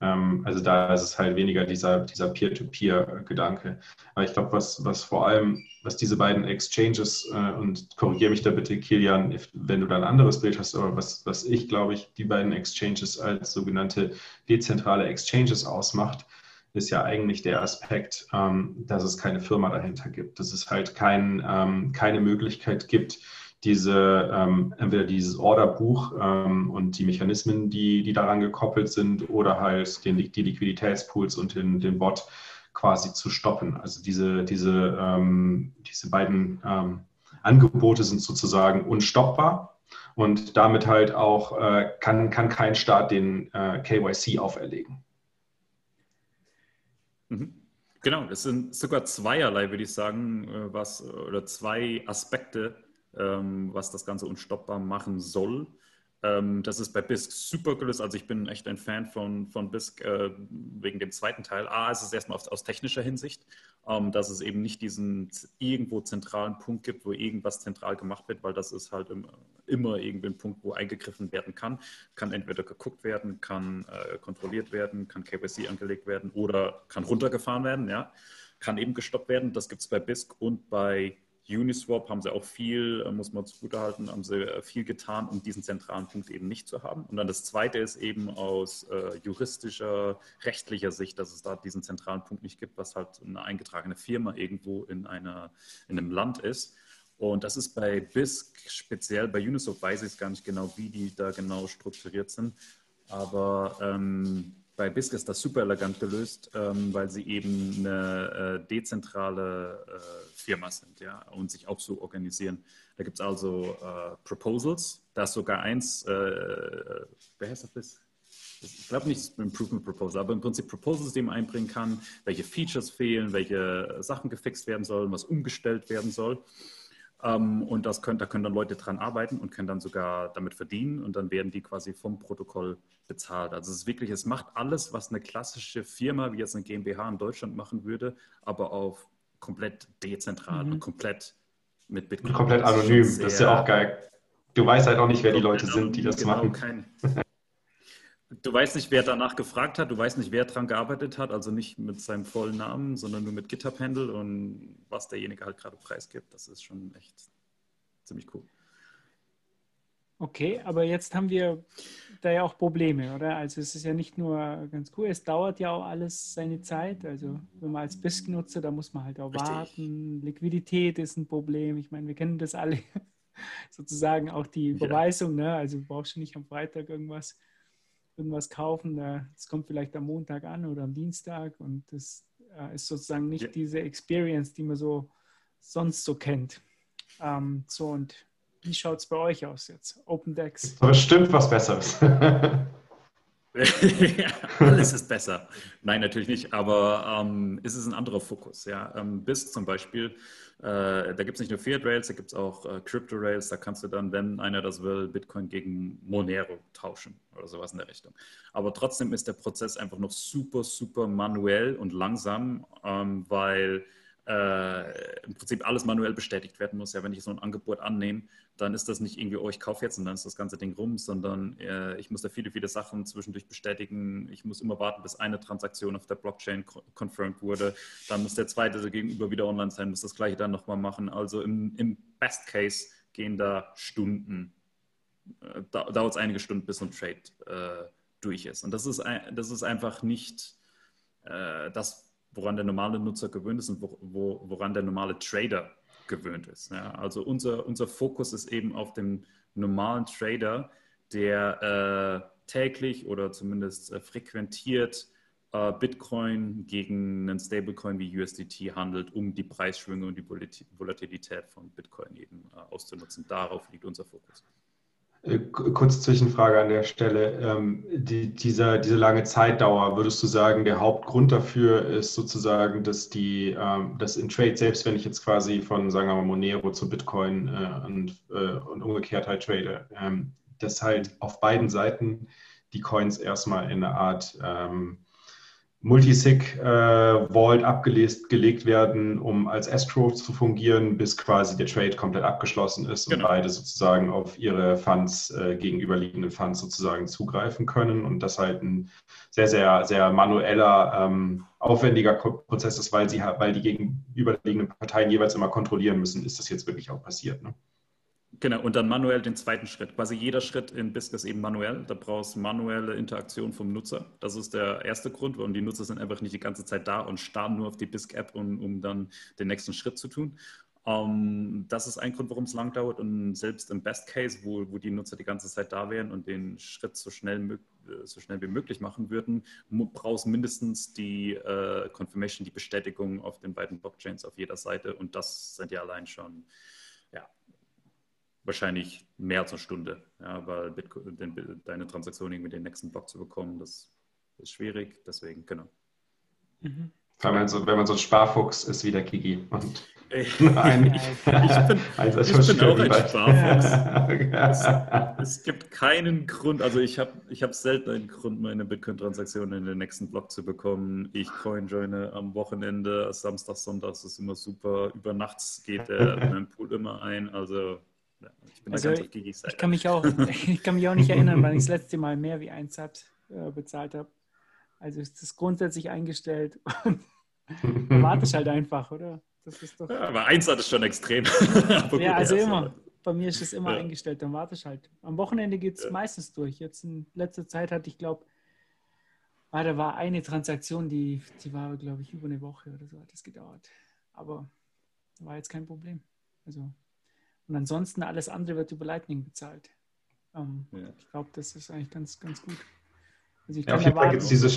Ähm, also da ist es halt weniger dieser, dieser Peer-to-Peer-Gedanke. Aber ich glaube, was, was vor allem, was diese beiden Exchanges, äh, und korrigiere mich da bitte, Kilian, wenn du da ein anderes Bild hast, aber was, was ich, glaube ich, die beiden Exchanges als sogenannte dezentrale Exchanges ausmacht, ist ja eigentlich der Aspekt, ähm, dass es keine Firma dahinter gibt, dass es halt kein, ähm, keine Möglichkeit gibt, diese, ähm, entweder dieses Orderbuch ähm, und die Mechanismen, die, die daran gekoppelt sind, oder halt den, die Liquiditätspools und den, den Bot quasi zu stoppen. Also diese, diese, ähm, diese beiden ähm, Angebote sind sozusagen unstoppbar und damit halt auch äh, kann, kann kein Staat den äh, KYC auferlegen. Mhm. Genau, es sind sogar zweierlei, würde ich sagen, äh, was oder zwei Aspekte, was das Ganze unstoppbar machen soll. Ähm, das ist bei BISC super gelöst. Also ich bin echt ein Fan von, von BISC äh, wegen dem zweiten Teil. A, ist es erstmal aus, aus technischer Hinsicht, ähm, dass es eben nicht diesen irgendwo zentralen Punkt gibt, wo irgendwas zentral gemacht wird, weil das ist halt immer, immer irgendwie ein Punkt, wo eingegriffen werden kann. Kann entweder geguckt werden, kann äh, kontrolliert werden, kann KYC angelegt werden oder kann runtergefahren werden, ja. Kann eben gestoppt werden. Das gibt es bei BISC und bei Uniswap haben sie auch viel, äh, muss man zugutehalten, haben sie äh, viel getan, um diesen zentralen Punkt eben nicht zu haben. Und dann das Zweite ist eben aus äh, juristischer, rechtlicher Sicht, dass es da diesen zentralen Punkt nicht gibt, was halt eine eingetragene Firma irgendwo in, einer, in einem Land ist. Und das ist bei BISC, speziell bei Uniswap weiß ich es gar nicht genau, wie die da genau strukturiert sind. Aber ähm, bei BISC ist das super elegant gelöst, ähm, weil sie eben eine äh, dezentrale äh, Firma sind ja, und sich auch so organisieren. Da gibt es also äh, Proposals, da ist sogar eins, äh, wer heißt das? Ich glaube nicht Improvement Proposal, aber im Prinzip Proposals, die man einbringen kann, welche Features fehlen, welche Sachen gefixt werden sollen, was umgestellt werden soll. Ähm, und das können, da können dann Leute dran arbeiten und können dann sogar damit verdienen und dann werden die quasi vom Protokoll bezahlt. Also es ist wirklich, es macht alles, was eine klassische Firma wie jetzt eine GmbH in Deutschland machen würde, aber auf komplett dezentral mhm. und komplett mit Bitcoin. Komplett anonym, das ist ja auch geil. Du weißt halt auch nicht, wer die Leute sind, die das genau, machen. Kein, Du weißt nicht, wer danach gefragt hat, du weißt nicht, wer daran gearbeitet hat, also nicht mit seinem vollen Namen, sondern nur mit GitHub-Handle und was derjenige halt gerade preisgibt. Das ist schon echt ziemlich cool. Okay, aber jetzt haben wir da ja auch Probleme, oder? Also es ist ja nicht nur ganz cool, es dauert ja auch alles seine Zeit. Also wenn man als BISC-Nutzer, da muss man halt auch Richtig. warten. Liquidität ist ein Problem. Ich meine, wir kennen das alle. Sozusagen auch die Überweisung, ja. ne? Also du brauchst du nicht am Freitag irgendwas irgendwas kaufen, das kommt vielleicht am Montag an oder am Dienstag und das Äh, ist sozusagen nicht ja. diese Experience, die man so sonst so kennt. Ähm, so und wie schaut es bei euch aus jetzt? Open Decks? Aber stimmt was Besseres. alles ist besser. Nein, natürlich nicht, aber ähm, ist es ein anderer Fokus. Ja? Ähm, BISC zum Beispiel, äh, da gibt es nicht nur Fiat Rails, da gibt es auch äh, Crypto Rails. Da kannst du dann, wenn einer das will, Bitcoin gegen Monero tauschen oder sowas in der Richtung. Aber trotzdem ist der Prozess einfach noch super, super manuell und langsam, ähm, weil äh, im Prinzip alles manuell bestätigt werden muss. Ja, wenn ich so ein Angebot annehme, dann ist das nicht irgendwie, oh, ich kaufe jetzt und dann ist das ganze Ding rum, sondern äh, ich muss da viele, viele Sachen zwischendurch bestätigen. Ich muss immer warten, bis eine Transaktion auf der Blockchain confirmed wurde. Dann muss der zweite gegenüber wieder online sein, muss das gleiche dann nochmal machen. Also im, im Best Case gehen da Stunden, äh, dauert es einige Stunden, bis so ein Trade äh, durch ist. Und das ist, das ist einfach nicht äh, das, woran der normale Nutzer gewöhnt ist und wo, wo, woran der normale Trader gewöhnt ist. Ja, also unser, unser Fokus ist eben auf dem normalen Trader, der äh, täglich oder zumindest äh, frequentiert äh, Bitcoin gegen einen Stablecoin wie USDT handelt, um die Preisschwünge und die Volatilität von Bitcoin eben äh, auszunutzen. Darauf liegt unser Fokus. Kurze Zwischenfrage an der Stelle. Ähm, die, dieser, diese lange Zeitdauer, würdest du sagen, der Hauptgrund dafür ist sozusagen, dass die, ähm, dass in Trade, selbst wenn ich jetzt quasi von, sagen wir mal, Monero zu Bitcoin äh, und, äh, und umgekehrt halt trade, ähm, dass halt auf beiden Seiten die Coins erstmal in eine Art Multisig äh, Vault abgelegt werden, um als Escrow zu fungieren, bis quasi der Trade komplett abgeschlossen ist genau. und beide sozusagen auf ihre Funds, äh, gegenüberliegenden Funds sozusagen zugreifen können und das halt ein sehr, sehr, sehr manueller, ähm, aufwendiger Prozess ist, weil sie weil die gegenüberliegenden Parteien jeweils immer kontrollieren müssen, ist das jetzt wirklich auch passiert. Ne? Genau, und dann manuell den zweiten Schritt. Quasi jeder Schritt in BISC ist eben manuell. Da brauchst du manuelle Interaktion vom Nutzer. Das ist der erste Grund, warum die Nutzer sind einfach nicht die ganze Zeit da und starren nur auf die BISC-App, um, um dann den nächsten Schritt zu tun. Um, ähm, das ist ein Grund, warum es lang dauert. Und selbst im Best Case, wo, wo die Nutzer die ganze Zeit da wären und den Schritt so schnell, so schnell wie möglich machen würden, brauchst mindestens die äh, Confirmation, die Bestätigung auf den beiden Blockchains auf jeder Seite. Und das sind ja allein schon wahrscheinlich mehr als eine Stunde, ja, weil Bitcoin, den, deine Transaktion irgendwie den nächsten Block zu bekommen, das ist schwierig. Deswegen, genau. Mhm. Wenn man, so, wenn man so ein Sparfuchs ist wie der Kiki. Und ein, ich, bin, ich bin auch ein Sparfuchs. es, es, gibt keinen Grund, also ich habe ich hab selten einen Grund, meine Bitcoin-Transaktion in den nächsten Block zu bekommen. Ich coinjoine am Wochenende, Samstag, Sonntag ist immer super. Über nachts geht der in meinem Pool immer ein. Also ich bin also, ganz ich, kann mich auch, ich kann mich auch nicht erinnern, wann ich das letzte Mal mehr wie ein Sat äh, bezahlt habe. Also ist das grundsätzlich eingestellt und warte ich halt einfach, oder? Das ist doch. Ja, aber eins hat es schon extrem. ja, also immer. Bei mir ist es immer ja. eingestellt, dann warte ich halt. Am Wochenende geht es ja. meistens durch. Jetzt in letzter Zeit hatte ich, glaube ah, da war eine Transaktion, die, die war, glaube ich, über eine Woche oder so hat das gedauert. Aber war jetzt kein Problem. Also und ansonsten alles andere wird über Lightning bezahlt. Ähm, ja. Ich glaube, das ist eigentlich ganz, ganz gut. Also ja, auf, jeden Fall gibt's diese,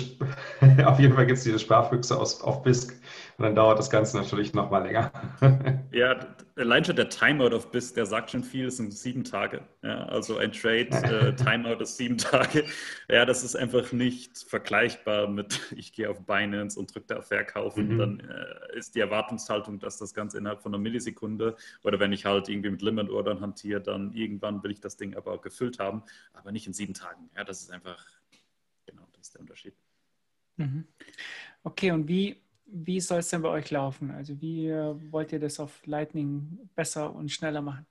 auf jeden Fall gibt es diese Sparfüchse aus, auf BISC und dann dauert das Ganze natürlich noch mal länger. ja, allein schon der Timeout auf BISC, der sagt schon viel, es sind sieben Tage. Ja, also ein Trade, äh, Timeout ist sieben Tage. Ja, das ist einfach nicht vergleichbar mit, ich gehe auf Binance und drücke da Verkaufen. Mhm. Dann äh, ist die Erwartungshaltung, dass das Ganze innerhalb von einer Millisekunde oder wenn ich halt irgendwie mit Limit Ordern hantiere, dann irgendwann will ich das Ding aber gefüllt haben, aber nicht in sieben Tagen. Ja, das ist einfach ist der Unterschied. Mhm. Okay, und wie, wie soll es denn bei euch laufen? Also wie äh, wollt ihr das auf Lightning besser und schneller machen?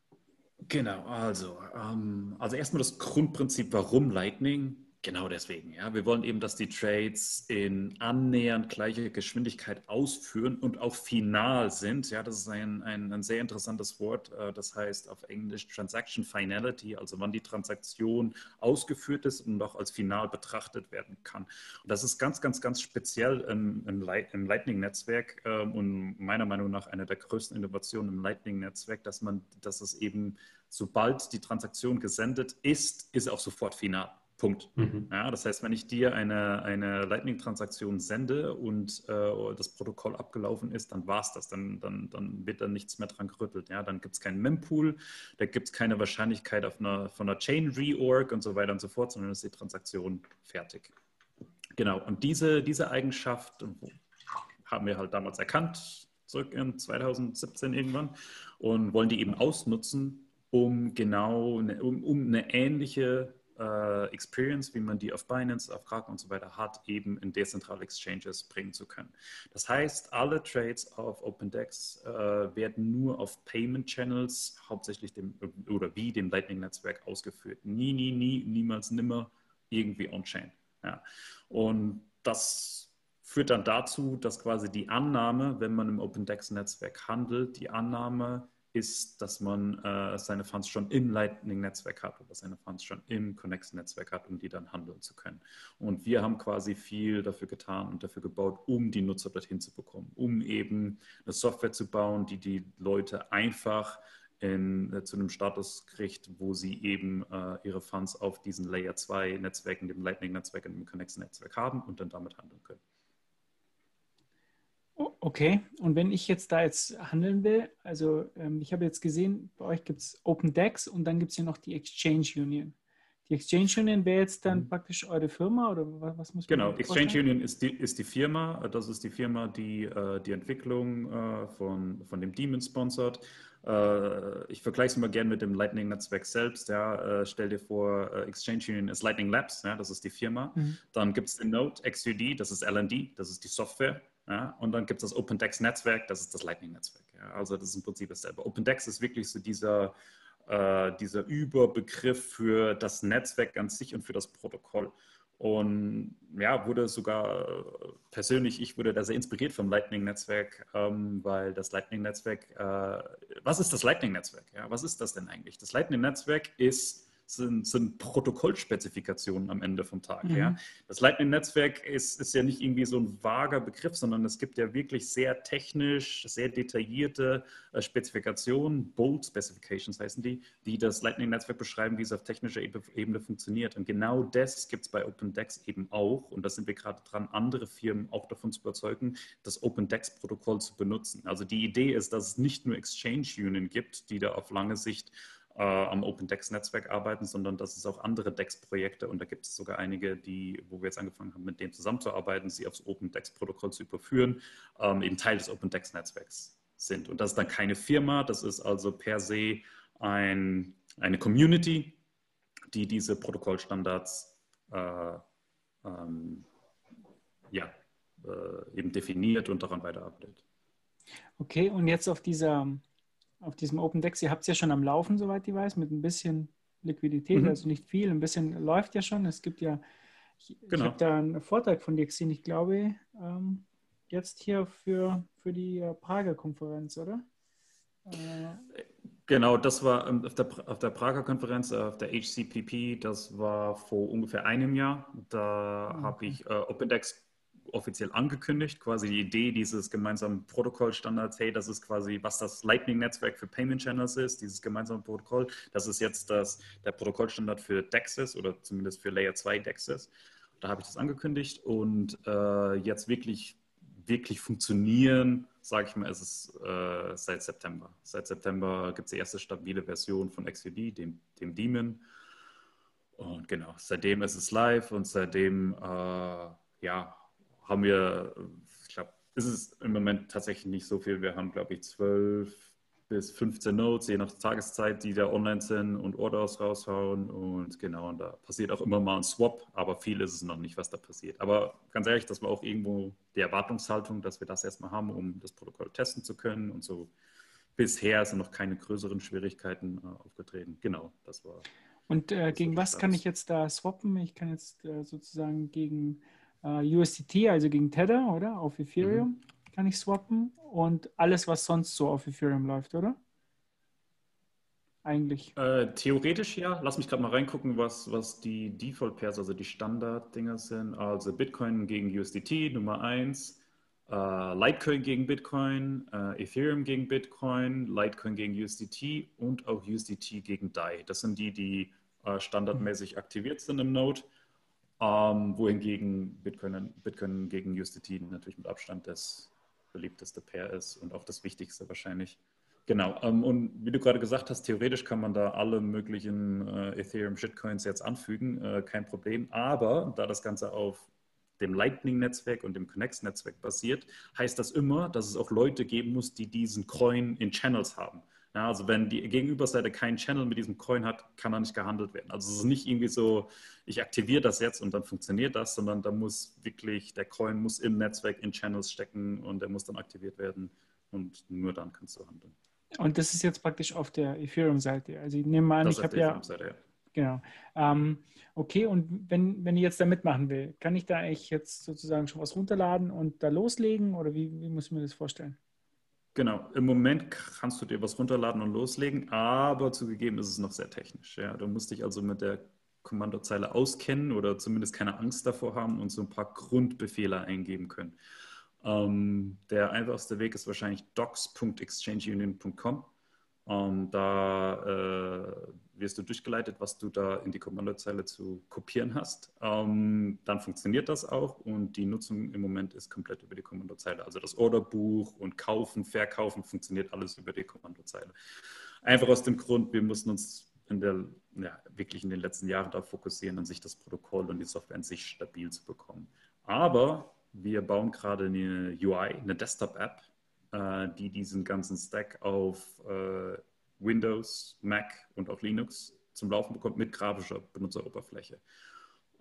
Genau, also, ähm, also erstmal das Grundprinzip, warum Lightning? Genau deswegen, ja. Wir wollen eben, dass die Trades in annähernd gleicher Geschwindigkeit ausführen und auch final sind. Ja, das ist ein, ein, ein, sehr interessantes Wort. Äh, das heißt auf Englisch Transaction Finality, also wann die Transaktion ausgeführt ist und auch als final betrachtet werden kann. Und das ist ganz, ganz, ganz speziell im, im, Lightning-Netzwerk ähm, und meiner Meinung nach eine der größten Innovationen im Lightning-Netzwerk, dass man, dass es eben, sobald die Transaktion gesendet ist, ist auch sofort final. Punkt. Mhm. Ja, das heißt, wenn ich dir eine, eine Lightning-Transaktion sende und äh, das Protokoll abgelaufen ist, dann war es das. Dann, dann, dann wird da nichts mehr dran gerüttelt. Ja? Dann gibt es keinen Mempool, da gibt es keine Wahrscheinlichkeit auf einer, von einer Chain-Reorg und so weiter und so fort, sondern ist die Transaktion fertig. Genau, und diese, diese Eigenschaft haben wir halt damals erkannt, zurück in 2017 irgendwann, und wollen die eben ausnutzen, um genau, eine, um, um eine ähnliche äh, Experience, wie man die auf Binance, auf Kraken und so weiter hat, eben in dezentrale Exchanges bringen zu können. Das heißt, alle Trades auf OpenDex äh, werden nur auf Payment Channels, hauptsächlich dem oder wie dem Lightning-Netzwerk ausgeführt. Nie, nie, nie, niemals, nimmer irgendwie on-chain. Ja. Und das führt dann dazu, dass quasi die Annahme, wenn man im OpenDex-Netzwerk handelt, die Annahme ist, dass man äh, seine Funds schon im Lightning-Netzwerk hat oder seine Funds schon im Connex-Netzwerk hat, um die dann handeln zu können. Und wir haben quasi viel dafür getan und dafür gebaut, um die Nutzer dorthin zu bekommen, um eben eine Software zu bauen, die die Leute einfach in, äh, zu einem Status kriegt, wo sie eben äh, ihre Funds auf diesen Layer 2 Netzwerken, dem Lightning-Netzwerk und dem Connex-Netzwerk haben und dann damit handeln können. Okay, und wenn ich jetzt da jetzt handeln will, also ähm, ich habe jetzt gesehen, bei euch gibt es Open Decks und dann gibt es ja noch die Exchange Union. Die Exchange Union wäre jetzt dann mhm. praktisch eure Firma oder was, muss man Genau, Exchange Union ist die, ist die Firma, das ist die Firma, die äh, die Entwicklung äh, von, von dem Daemon sponsert. Äh, ich vergleiche es immer gerne mit dem Lightning-Netzwerk selbst. Ja. Äh, stell dir vor, äh, Exchange Union ist Lightning Labs, ja, das ist die Firma. Mhm. Dann gibt es den Node XUD, das ist LND, das ist die Software. Ja, und dann gibt es das OpenDex-Netzwerk, das ist das Lightning-Netzwerk. Ja, also das ist im Prinzip dasselbe. OpenDex ist wirklich so dieser, äh, dieser Überbegriff für das Netzwerk an sich und für das Protokoll. Und ja, wurde sogar persönlich, ich wurde da sehr inspiriert vom Lightning-Netzwerk, ähm, weil das Lightning-Netzwerk, äh, was ist das Lightning-Netzwerk? Ja, was ist das denn eigentlich? Das Lightning-Netzwerk ist sind, sind Protokollspezifikationen am Ende vom Tag. Mhm. Ja. Das Lightning-Netzwerk ist, ist ja nicht irgendwie so ein vager Begriff, sondern es gibt ja wirklich sehr technisch, sehr detaillierte äh, Spezifikationen, Bold Specifications heißen die, die das Lightning-Netzwerk beschreiben, wie es auf technischer Ebene funktioniert. Und genau das gibt es bei OpenDex eben auch. Und da sind wir gerade dran, andere Firmen auch davon zu überzeugen, das OpenDex-Protokoll zu benutzen. Also die Idee ist, dass es nicht nur Exchange Union gibt, die da auf lange Sicht äh, am OpenDex-Netzwerk arbeiten, sondern dass es auch andere DEX-Projekte und da gibt es sogar einige, die, wo wir jetzt angefangen haben, mit denen zusammenzuarbeiten, sie aufs OpenDex-Protokoll zu überführen, ähm, eben Teil des OpenDex-Netzwerks sind. Und das ist dann keine Firma, das ist also per se ein, eine Community, die diese Protokollstandards äh, ähm, ja, äh, eben definiert und daran weiterarbeitet. Okay, und jetzt auf dieser auf diesem Open Dex. Ihr habt es ja schon am Laufen, soweit ich weiß, mit ein bisschen Liquidität, mhm. also nicht viel, ein bisschen läuft ja schon. Es gibt ja, ich, genau. ich habe da einen Vortrag von dir gesehen, ich glaube, ähm, jetzt hier für, für die äh, Prager Konferenz, oder? Äh, genau, das war ähm, auf der, auf der Prager Konferenz, äh, auf der HCPP, das war vor ungefähr einem Jahr. Da okay. habe ich äh, OpenDex offiziell angekündigt, quasi die Idee dieses gemeinsamen Protokollstandards, hey, das ist quasi, was das Lightning-Netzwerk für Payment Channels ist, dieses gemeinsame Protokoll, das ist jetzt das, der Protokollstandard für DEXs oder zumindest für Layer 2 DEXs. Da habe ich das angekündigt und äh, jetzt wirklich, wirklich funktionieren, sage ich mal, ist es äh, seit September. Seit September gibt es die erste stabile Version von XVD, dem, dem Daemon. Und genau, seitdem ist es live und seitdem äh, ja, haben wir, ich glaube, ist es im Moment tatsächlich nicht so viel. Wir haben, glaube ich, 12 bis 15 Notes, je nach Tageszeit, die da online sind und Orders raushauen. Und genau, und da passiert auch immer mal ein Swap, aber viel ist es noch nicht, was da passiert. Aber ganz ehrlich, das war auch irgendwo die Erwartungshaltung, dass wir das erstmal haben, um das Protokoll testen zu können. Und so bisher sind noch keine größeren Schwierigkeiten äh, aufgetreten. Genau, das war. Und äh, gegen was kann ich jetzt da swappen? Ich kann jetzt äh, sozusagen gegen äh, USDT, also gegen Tether, oder? Auf Ethereum mhm. kann ich swappen und alles, was sonst so auf Ethereum läuft, oder? Eigentlich. Äh, theoretisch ja. Lass mich gerade mal reingucken, was, was die Default Pairs, also die Standard-Dinger sind. Also Bitcoin gegen USDT, Nummer 1. Uh, äh, Litecoin gegen Bitcoin, uh, Ethereum gegen Bitcoin, Litecoin gegen USDT und auch USDT gegen DAI. Das sind die, die äh, standardmäßig aktiviert sind im Node. Ähm, wohingegen Bitcoin, Bitcoin gegen USDT natürlich mit Abstand das beliebteste Pair ist und auch das wichtigste wahrscheinlich. Genau. Ähm, und wie du gerade gesagt hast, theoretisch kann man da alle möglichen äh, Ethereum-Shitcoins jetzt anfügen, äh, kein Problem. Aber da das Ganze auf dem Lightning-Netzwerk und dem Connex-Netzwerk basiert, heißt das immer, dass es auch Leute geben muss, die diesen Coin in Channels haben. Ja, also wenn die Gegenüberseite keinen Channel mit diesem Coin hat, kann er nicht gehandelt werden. Also es ist nicht irgendwie so, ich aktiviere das jetzt und dann funktioniert das, sondern da muss wirklich, der Coin muss im Netzwerk in Channels stecken und der muss dann aktiviert werden und nur dann kannst du handeln. Und das ist jetzt praktisch auf der Ethereum-Seite. Also ich nehme mal an, das ich habe ja, ja. Genau. Ähm, okay, und wenn, wenn ich jetzt da mitmachen will, kann ich da eigentlich jetzt sozusagen schon was runterladen und da loslegen oder wie, wie muss ich mir das vorstellen? Genau, im Moment kannst du dir was runterladen und loslegen, aber zugegeben ist es noch sehr technisch. Ja. Du musst dich also mit der Kommandozeile auskennen oder zumindest keine Angst davor haben und so ein paar Grundbefehle eingeben können. Ähm, der einfachste Weg ist wahrscheinlich docs.exchangeunion.com. Und da äh, wirst du durchgeleitet, was du da in die Kommandozeile zu kopieren hast. Ähm, dann funktioniert das auch und die Nutzung im Moment ist komplett über die Kommandozeile. Also das Orderbuch und Kaufen, Verkaufen funktioniert alles über die Kommandozeile. Einfach aus dem Grund, wir mussten uns in der, ja, wirklich in den letzten Jahren darauf fokussieren, an sich das Protokoll und die Software an sich stabil zu bekommen. Aber wir bauen gerade eine UI, eine Desktop-App, äh, die diesen ganzen Stack auf äh, Windows, Mac und auch Linux zum Laufen bekommt mit grafischer Benutzeroberfläche.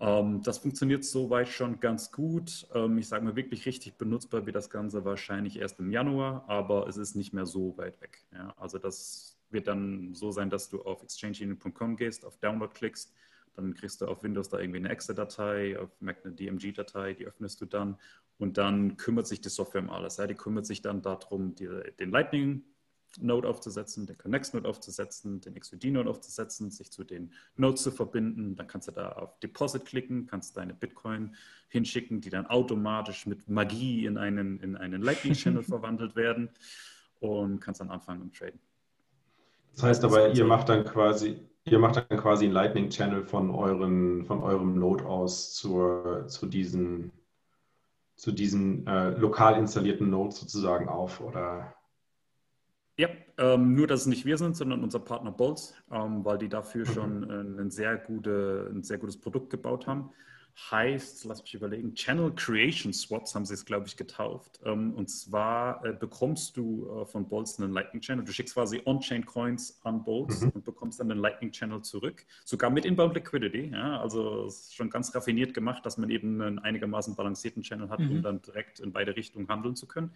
Ähm, das funktioniert soweit schon ganz gut. Ähm, ich sage mal, wirklich richtig benutzbar wird das Ganze wahrscheinlich erst im Januar, aber es ist nicht mehr so weit weg. Ja? Also das wird dann so sein, dass du auf exchangeunion.com gehst, auf Download klickst, dann kriegst du auf Windows da irgendwie eine Exe-Datei, auf Mac eine DMG-Datei, die öffnest du dann und dann kümmert sich die Software um alles. Ja, die kümmert sich dann darum, die, den Lightning-Node aufzusetzen, den Connex-Node aufzusetzen, den XUD-Node aufzusetzen, sich zu den Nodes zu verbinden. Dann kannst du da auf Deposit klicken, kannst deine Bitcoin hinschicken, die dann automatisch mit Magie in einen, in einen Lightning-Channel verwandelt werden und kannst dann anfangen und traden. Das heißt aber, ihr macht dann quasi, ihr macht dann quasi einen Lightning-Channel von, von eurem Node aus zur, zu diesen zu diesen äh, lokal installierten Nodes sozusagen auf, oder? Ja, ähm, nur dass es nicht wir sind, sondern unser Partner Bolts, ähm, weil die dafür mhm. schon äh, ein, sehr gute, ein sehr gutes Produkt gebaut haben heißt, lass mich überlegen, Channel Creation Swaps haben sie es, glaube ich, getauft. Ähm, und zwar äh, bekommst du äh, von Bolts einen Lightning Channel. Du schickst quasi On-Chain Coins an Bolts mhm. und bekommst dann einen Lightning Channel zurück. Sogar mit Inbound Liquidity. Ja? Also es ist schon ganz raffiniert gemacht, dass man eben einen einigermaßen balancierten Channel hat, mhm. um dann direkt in beide Richtungen handeln zu können.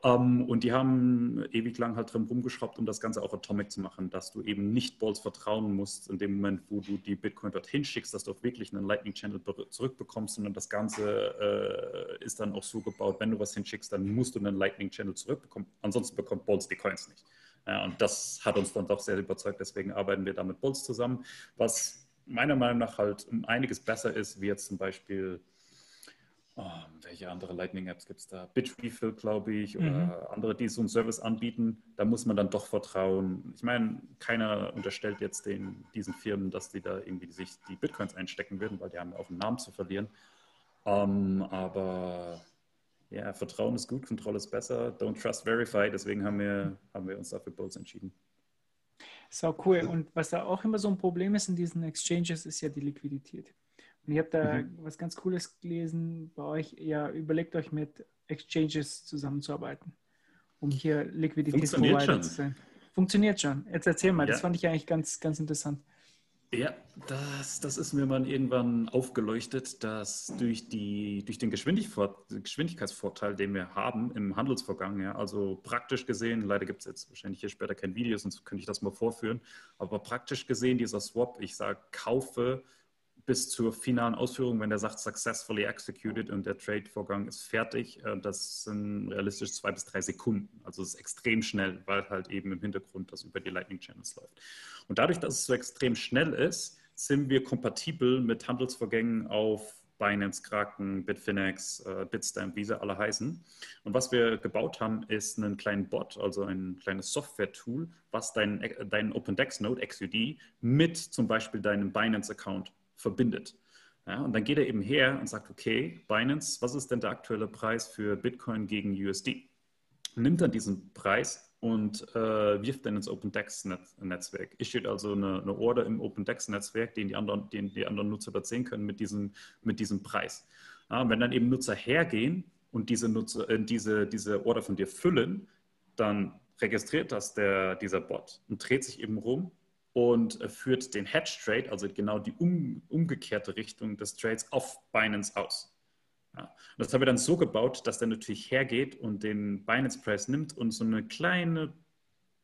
Um, ähm, und die haben ewig lang halt drin rumgeschraubt, um das Ganze auch atomic zu machen, dass du eben nicht Balls vertrauen musst in dem Moment, wo du die Bitcoin dorthin schickst, dass du auch wirklich einen Lightning Channel zurückbekommst, sondern das Ganze äh, ist dann auch so gebaut, wenn du was hinschickst, dann musst du einen Lightning Channel zurückbekommen, ansonsten bekommt Balls die Coins nicht. Ja, und das hat uns dann doch sehr überzeugt, deswegen arbeiten wir da mit Balls zusammen, was meiner Meinung nach halt um einiges besser ist, wie jetzt zum Beispiel Oh, welche andere Lightning-Apps gibt es da? Bitrefill, glaube ich, oder mhm. andere, die so einen Service anbieten. Da muss man dann doch vertrauen. Ich meine, keiner unterstellt jetzt den, diesen Firmen, dass die da irgendwie sich die Bitcoins einstecken würden, weil die haben ja auch einen Namen zu verlieren. Ähm, aber ja, Vertrauen ist gut, Kontrolle ist besser. Don't trust, verify. Deswegen haben wir, haben wir uns dafür Bolts entschieden. So cool. Und was da auch immer so ein Problem ist in diesen Exchanges, ist ja die Liquidität. Und ich habe da mhm. was ganz Cooles gelesen bei euch. Ja, überlegt euch mit Exchanges zusammenzuarbeiten, um hier Liquiditätsprovider zu sein. Funktioniert schon. Jetzt erzähl mal, ja. das fand ich eigentlich ganz, ganz interessant. Ja, das, das ist mir mal irgendwann aufgeleuchtet, dass durch, die, durch den Geschwindigkeitsvorteil, den wir haben im Handelsvorgang, ja, also praktisch gesehen, leider gibt es jetzt wahrscheinlich hier später kein Video, sonst könnte ich das mal vorführen, aber praktisch gesehen, dieser Swap, ich sage, kaufe bis zur finalen Ausführung, wenn der sagt successfully executed und der Trade-Vorgang ist fertig, äh, das sind realistisch zwei bis drei Sekunden. Also es ist extrem schnell, weil halt eben im Hintergrund das über die Lightning Channels läuft. Und dadurch, dass es so extrem schnell ist, sind wir kompatibel mit Handelsvorgängen auf Binance, Kraken, Bitfinex, äh, Bitstamp, wie sie alle heißen. Und was wir gebaut haben, ist einen kleinen Bot, also ein kleines Software-Tool, was deinen dein OpenDex-Node XUD mit zum Beispiel deinem Binance-Account verbindet. Ja, und dann geht er eben her und sagt, okay, Binance, was ist denn der aktuelle Preis für Bitcoin gegen USD? Nimmt dann diesen Preis und äh, wirft dann ins OpenDex-Netzwerk. Issued also eine, eine Order im OpenDex-Netzwerk, den den die anderen Nutzer dort sehen können mit diesem, mit diesem Preis. Ja, wenn dann eben Nutzer hergehen und diese, Nutzer, äh, diese, diese Order von dir füllen, dann registriert das der, dieser Bot und dreht sich eben rum und äh, führt den Hedge Trade, also genau die um, umgekehrte Richtung des Trades, auf Binance aus. Ja. das haben wir dann so gebaut, dass der natürlich hergeht und den Binance Price nimmt und so eine kleine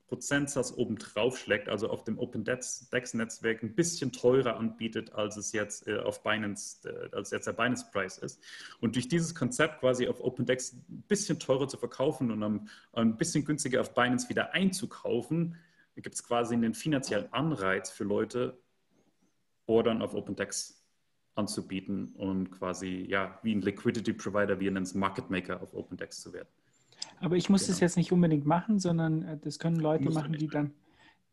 Prozentsatz oben drauf schlägt, also auf dem OpenDex-Netzwerk ein bisschen teurer anbietet, als es jetzt äh, auf Binance, äh, als jetzt der Binance Price ist. Und durch dieses Konzept quasi auf OpenDex ein bisschen teurer zu verkaufen und ein bisschen günstiger auf Binance wieder einzukaufen, gibt es quasi einen finanziellen Anreiz für Leute, Ordern auf OpenDex anzubieten und quasi ja wie ein Liquidity Provider, wie ein Market Maker auf OpenDex zu werden. Aber ich muss genau. das jetzt nicht unbedingt machen, sondern äh, das können Leute machen, die dann,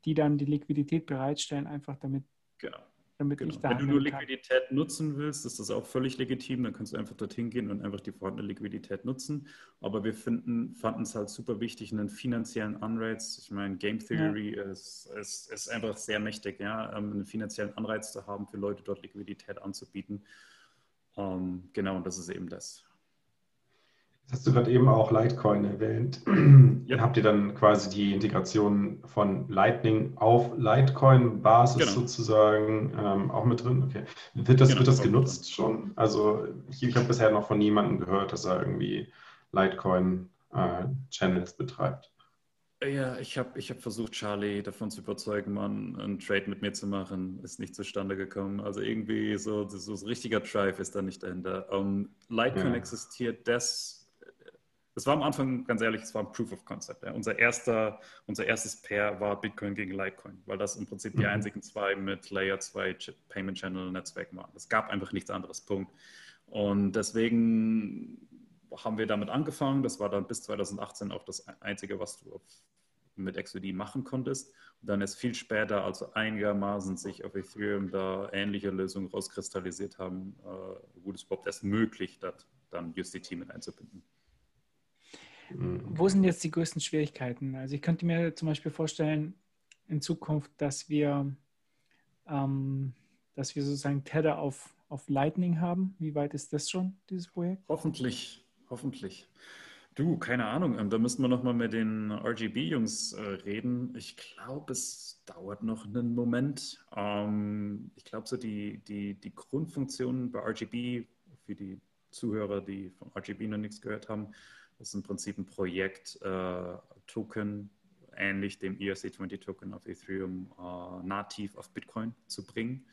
die dann die Liquidität bereitstellen, einfach damit genau damit genau. ich da. Wenn du nur Liquidität kann. nutzen willst, ist das auch völlig legitim. Dann kannst du einfach dorthin gehen und einfach die vorhandene Liquidität nutzen. Aber wir finden, fanden es halt super wichtig, einen finanziellen Anreiz. Ich meine, Game Theory ja. ist, ist, ist, einfach sehr mächtig, ja, ähm, einen finanziellen Anreiz zu haben, für Leute dort Liquidität anzubieten. Ähm, genau, und das ist eben das. Hast du gerade eben auch Litecoin erwähnt? Ja. Habt ihr dann quasi die Integration von Lightning auf Litecoin-Basis genau. sozusagen ähm, auch mit drin? Okay. Wird das, genau, wird das genutzt schon? Also ich, ich habe bisher noch von niemandem gehört, dass er irgendwie Litecoin-Channels äh, betreibt. Ja, ich habe ich hab versucht, Charlie davon zu überzeugen, man einen Trade mit mir zu machen. Ist nicht zustande gekommen. Also irgendwie so, so, so richtiger Drive ist da nicht dahinter. Um, Litecoin ja. existiert das das war am Anfang, ganz ehrlich, es war ein Proof of Concept. Ja. Unser, erster, unser erstes Pair war Bitcoin gegen Litecoin, weil das im Prinzip die mhm. einzigen zwei mit Layer 2 Payment Channel Netzwerken waren. Es gab einfach nichts anderes, Punkt. Und deswegen haben wir damit angefangen. Das war dann bis 2018 auch das Einzige, was du mit XOD machen konntest. Und dann ist viel später, also einigermaßen sich auf Ethereum da ähnliche Lösungen rauskristallisiert haben, äh, wurde es überhaupt erst möglich, das dann USDT mit einzubinden. Wo sind jetzt die größten Schwierigkeiten? Also ich könnte mir zum Beispiel vorstellen, in Zukunft, dass wir, ähm, dass wir sozusagen Tether auf, auf Lightning haben. Wie weit ist das schon, dieses Projekt? Hoffentlich, hoffentlich. Du, keine Ahnung, ähm, da müssten wir nochmal mit den RGB-Jungs äh, reden. Ich glaube, es dauert noch einen Moment. Ähm, ich glaube, so die, die, die Grundfunktionen bei RGB, für die Zuhörer, die von RGB noch nichts gehört haben, das ist im Prinzip ein Projekt, äh, Token, ähnlich dem ERC20-Token auf Ethereum, äh, nativ auf Bitcoin zu bringen.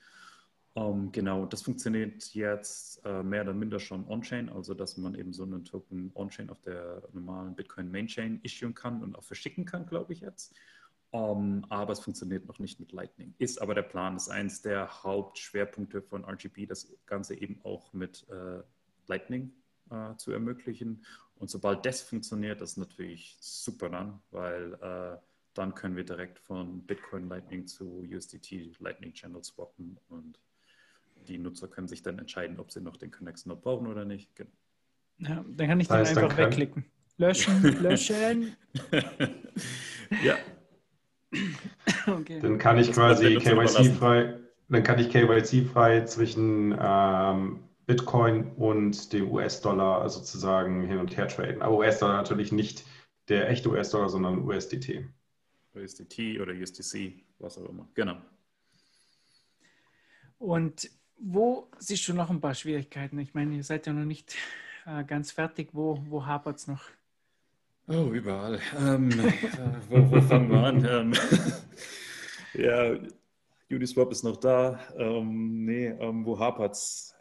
Ähm, genau, das funktioniert jetzt äh, mehr oder minder schon on-chain, also dass man eben so einen Token on-chain auf der normalen Bitcoin Main-Chain issuen kann und auch verschicken kann, glaube ich jetzt. Um, ähm, aber es funktioniert noch nicht mit Lightning. Ist aber der Plan, ist eines der Hauptschwerpunkte von RGB, das Ganze eben auch mit äh, Lightning äh, zu ermöglichen. Und sobald das funktioniert, das ist natürlich super dann, weil äh, dann können wir direkt von Bitcoin Lightning zu USDT Lightning Channel swappen und die Nutzer können sich dann entscheiden, ob sie noch den Connection noch brauchen oder nicht. Genau. Ja, dann kann ich den heißt, einfach wegklicken. Löschen, löschen. ja. Okay. Dann kann ich das quasi KYC-frei, dann kann ich KYC-frei zwischen ähm, Bitcoin und dem US-Dollar sozusagen hin und her traden. Aber US-Dollar natürlich nicht der echte US-Dollar, sondern USDT. USDT oder USDC, was auch immer. Genau. Und wo siehst du noch ein paar Schwierigkeiten? Ich meine, ihr seid ja noch nicht äh, ganz fertig. Wo, wo hapert es noch? Oh, überall. Ähm, äh, wo, wo, fangen wir an? Ähm, ja, Uniswap ist noch da. Ähm, nee, ähm, wo hapert es?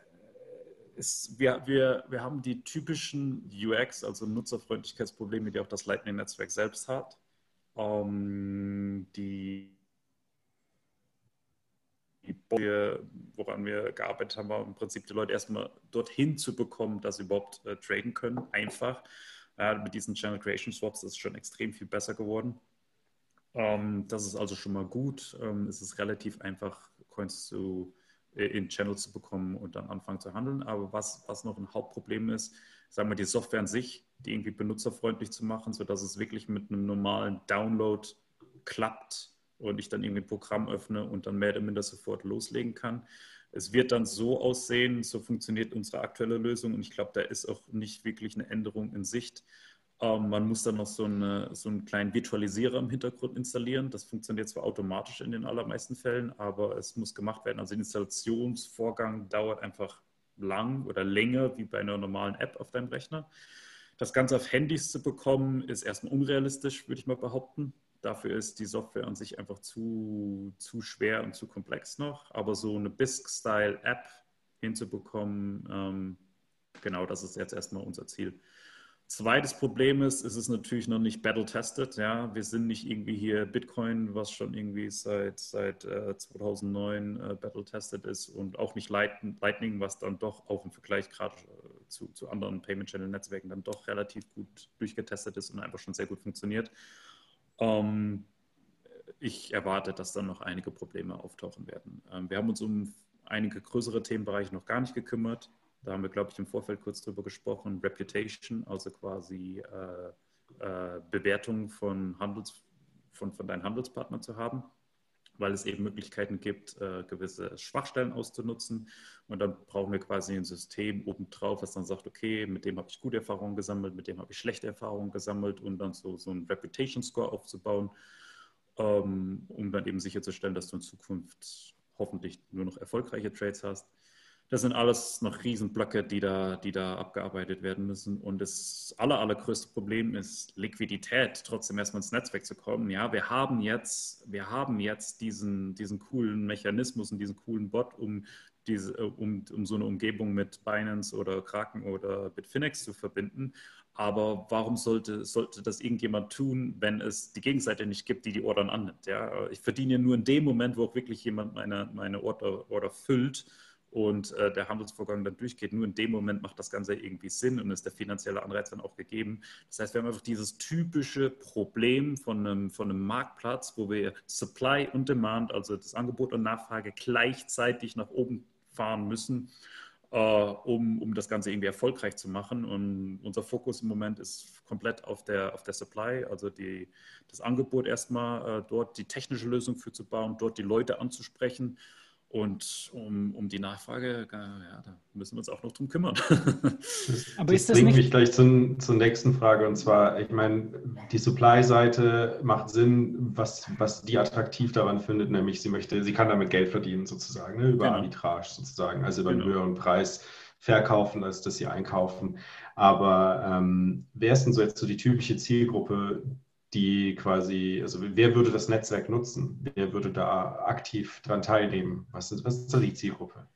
Ist, wir, wir, wir haben die typischen UX, also Nutzerfreundlichkeitsprobleme, die auch das Lightning-Netzwerk selbst hat. Um, ähm, die woran wir gearbeitet haben, war im Prinzip die Leute erstmal dorthin zu bekommen, dass sie überhaupt äh, traden können. Einfach. Äh, mit diesen Channel Creation Swaps ist es schon extrem viel besser geworden. Ähm, das ist also schon mal gut. Ähm, es ist relativ einfach, Coins zu, in Channels zu bekommen und dann anfangen zu handeln. Aber was, was noch ein Hauptproblem ist, sagen wir die Software an sich, die irgendwie benutzerfreundlich zu machen, sodass es wirklich mit einem normalen Download klappt und ich dann irgendwie ein Programm öffne und dann mehr oder minder sofort loslegen kann. Es wird dann so aussehen, so funktioniert unsere aktuelle Lösung und ich glaube, da ist auch nicht wirklich eine Änderung in Sicht. Ähm, man muss dann noch so, eine, so einen kleinen Virtualisierer im Hintergrund installieren. Das funktioniert zwar automatisch in den allermeisten Fällen, aber es muss gemacht werden. Also der Installationsvorgang dauert einfach lang oder länger wie bei einer normalen App auf deinem Rechner. Das Ganze auf Handys zu bekommen, ist erstmal unrealistisch, würde ich mal behaupten. Dafür ist die Software an sich einfach zu, zu schwer und zu komplex noch. Aber so eine BISC-Style-App hinzubekommen, ähm, genau das ist jetzt erstmal unser Ziel. Zweites Problem ist, es ist natürlich noch nicht battle-tested. Ja? Wir sind nicht irgendwie hier Bitcoin, was schon irgendwie seit, seit äh, 2009 äh, battle-tested ist und auch nicht Lightning, was dann doch auch im Vergleich gerade äh, zu, zu anderen Payment-Channel-Netzwerken dann doch relativ gut durchgetestet ist und einfach schon sehr gut funktioniert. Ähm, ich erwarte, dass dann noch einige Probleme auftauchen werden. Ähm, wir haben uns um einige größere Themenbereiche noch gar nicht gekümmert. Da haben wir, glaube ich, im Vorfeld kurz drüber gesprochen. Reputation, also quasi äh, äh, Bewertung von, Handels, von, von deinen Handelspartnern zu haben, weil es eben Möglichkeiten gibt, äh, gewisse Schwachstellen auszunutzen. Und dann brauchen wir quasi ein System obendrauf, was dann sagt, okay, mit dem habe ich gute Erfahrungen gesammelt, mit dem habe ich schlechte Erfahrungen gesammelt und dann so, so einen Reputation Score aufzubauen, ähm, um dann eben sicherzustellen, dass du in Zukunft hoffentlich nur noch erfolgreiche Trades hast. Das sind alles noch Riesenblöcke, die da, die da abgearbeitet werden müssen. Und das aller, allergrößte Problem ist Liquidität, trotzdem erstmal ins Netzwerk zu kommen. Ja, wir haben jetzt, wir haben jetzt diesen, diesen coolen Mechanismus und diesen coolen Bot, um, diese, um, um so eine Umgebung mit Binance oder Kraken oder Bitfinex zu verbinden. Aber warum sollte, sollte das irgendjemand tun, wenn es die Gegenseite nicht gibt, die die Ordern annimmt? Ja? Ich verdiene nur in dem Moment, wo auch wirklich jemand meine, meine Order, Order füllt und äh, der Handelsvorgang dann durchgeht. Nur in dem Moment macht das Ganze irgendwie Sinn und ist der finanzielle Anreiz dann auch gegeben. Das heißt, wir haben einfach dieses typische Problem von einem, von einem Marktplatz, wo wir Supply und Demand, also das Angebot und Nachfrage gleichzeitig nach oben fahren müssen, äh, um, um das Ganze irgendwie erfolgreich zu machen. Und unser Fokus im Moment ist komplett auf der, auf der Supply, also die, das Angebot erstmal äh, dort die technische Lösung für zu bauen, dort die Leute anzusprechen und um, um die Nachfrage, ja, da müssen wir uns auch noch drum kümmern. Aber das, das bringt mich gleich zum, zur nächsten Frage. Und zwar, ich meine, die Supply-Seite macht Sinn, was, was die attraktiv daran findet, nämlich sie möchte, sie kann damit Geld verdienen sozusagen, ne, über genau. Arbitrage sozusagen, also über genau. einen höheren Preis verkaufen, als dass sie einkaufen. Aber ähm, wer ist denn so jetzt so die typische Zielgruppe, die quasi, also wer würde das Netzwerk nutzen? Wer würde da aktiv daran teilnehmen? Was ist, was ist da die Zielgruppe?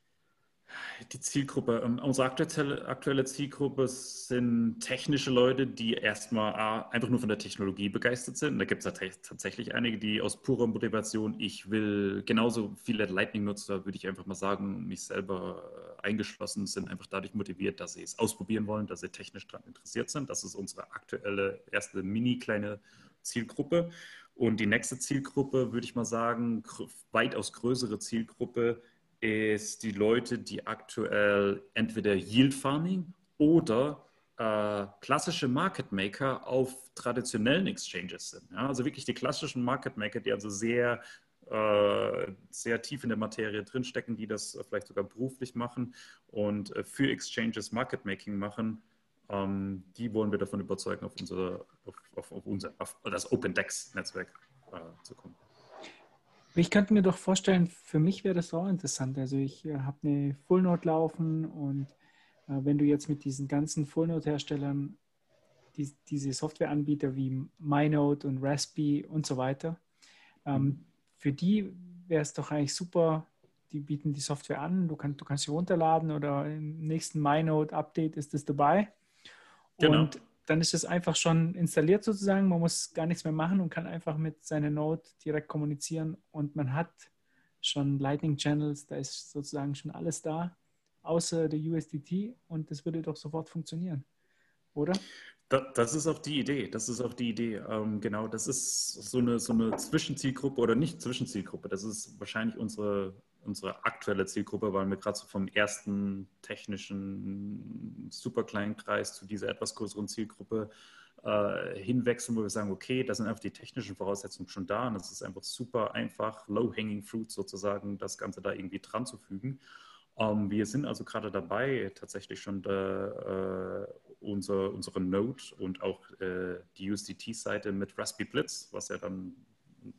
Die Zielgruppe, ähm, unsere aktuelle, Zielgruppe sind technische Leute, die erstmal einfach nur von der Technologie begeistert sind. Da gibt es tatsächlich einige, die aus purer Motivation, ich will genauso viele Lightning-Nutzer, würde ich einfach mal sagen, mich selber eingeschlossen, sind einfach dadurch motiviert, dass sie es ausprobieren wollen, dass sie technisch daran interessiert sind. Das ist unsere aktuelle erste mini kleine Zielgruppe. Und die nächste Zielgruppe, würde ich mal sagen, weitaus größere Zielgruppe ist die Leute, die aktuell entweder Yield Farming oder äh, klassische Market Maker auf traditionellen Exchanges sind. Ja? Also wirklich die klassischen Market Maker, die also sehr, sehr tief in der Materie drinstecken, die das vielleicht sogar beruflich machen und äh, für Exchanges Market Making machen ähm, die wollen wir davon überzeugen, auf, unsere, auf, auf, auf unser, auf das OpenDex-Netzwerk äh, zu kommen. Ich könnte mir doch vorstellen, für mich wäre das auch interessant. Also ich äh, habe eine Fullnode laufen und äh, wenn du jetzt mit diesen ganzen Fullnode-Herstellern die, diese Softwareanbieter wie MyNode und Raspberry und so weiter, ähm. Für die wäre es doch eigentlich super, die bieten die Software an, du, kann, du kannst sie runterladen oder im nächsten MyNode-Update ist das dabei. Genau. Und dann ist es einfach schon installiert sozusagen. Man muss gar nichts mehr machen und kann einfach mit seiner Node direkt kommunizieren und man hat schon Lightning Channels, da ist sozusagen schon alles da, außer der USDT und das würde doch sofort funktionieren, oder? Das ist auch die Idee. Das ist auch die Idee. Ähm, genau, das ist so eine, so eine Zwischenzielgruppe oder nicht Zwischenzielgruppe. Das ist wahrscheinlich unsere, unsere aktuelle Zielgruppe, weil wir gerade so vom ersten technischen super kleinen Kreis zu dieser etwas größeren Zielgruppe äh, hinwechseln, wo wir sagen, okay, da sind einfach die technischen Voraussetzungen schon da und es ist einfach super einfach, low-hanging fruit sozusagen, das Ganze da irgendwie dran zu fügen. Um, ähm, wir sind also gerade dabei, tatsächlich schon da, äh, unser, unsere Node und auch äh, die USDT-Seite mit Raspberry Blitz, was ja dann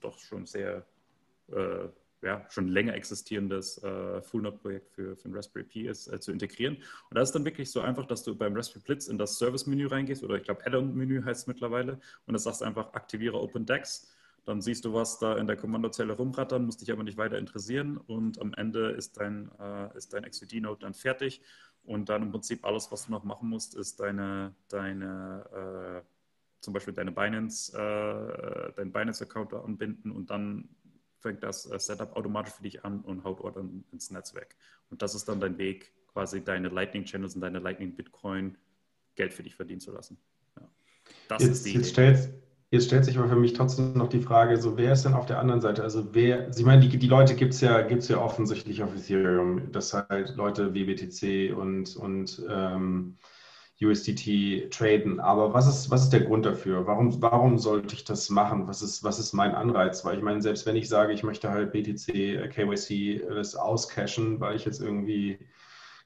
doch schon sehr, äh, ja, schon länger existierendes äh, Full-Node-Projekt für, für ein Raspberry Pi ist, äh, zu integrieren. Und da ist dann wirklich so einfach, dass du beim Raspberry Blitz in das Service-Menü reingehst, oder ich glaube Add-on-Menü heißt es mittlerweile, und das sagst einfach, aktiviere OpenDex dann siehst du, was da in der Kommandozelle rumrattern, musst dich aber nicht weiter interessieren und am Ende ist dein, äh, ist dein XVD-Node dann fertig und dann im Prinzip alles, was du noch machen musst, ist deine, deine äh, zum Beispiel deine Binance, äh, deinen Binance-Account anbinden und dann fängt das äh, Setup automatisch für dich an und haut Ordern ins Netzwerk. Und das ist dann dein Weg, quasi deine Lightning-Channels und deine Lightning-Bitcoin Geld für dich verdienen zu lassen. Ja. Das jetzt, ist die jetzt. Stellst, Jetzt stellt sich aber für mich trotzdem noch die Frage, so wer ist denn auf der anderen Seite? Also wer, Sie meinen, die, die Leute gibt es ja, gibt's ja offensichtlich auf Ethereum, dass halt Leute wie BTC und, und ähm, USDT traden. Aber was ist, was ist der Grund dafür? Warum, warum sollte ich das machen? Was ist, was ist mein Anreiz? Weil ich meine, selbst wenn ich sage, ich möchte halt BTC, äh, KYC, das auscashen, weil ich jetzt irgendwie,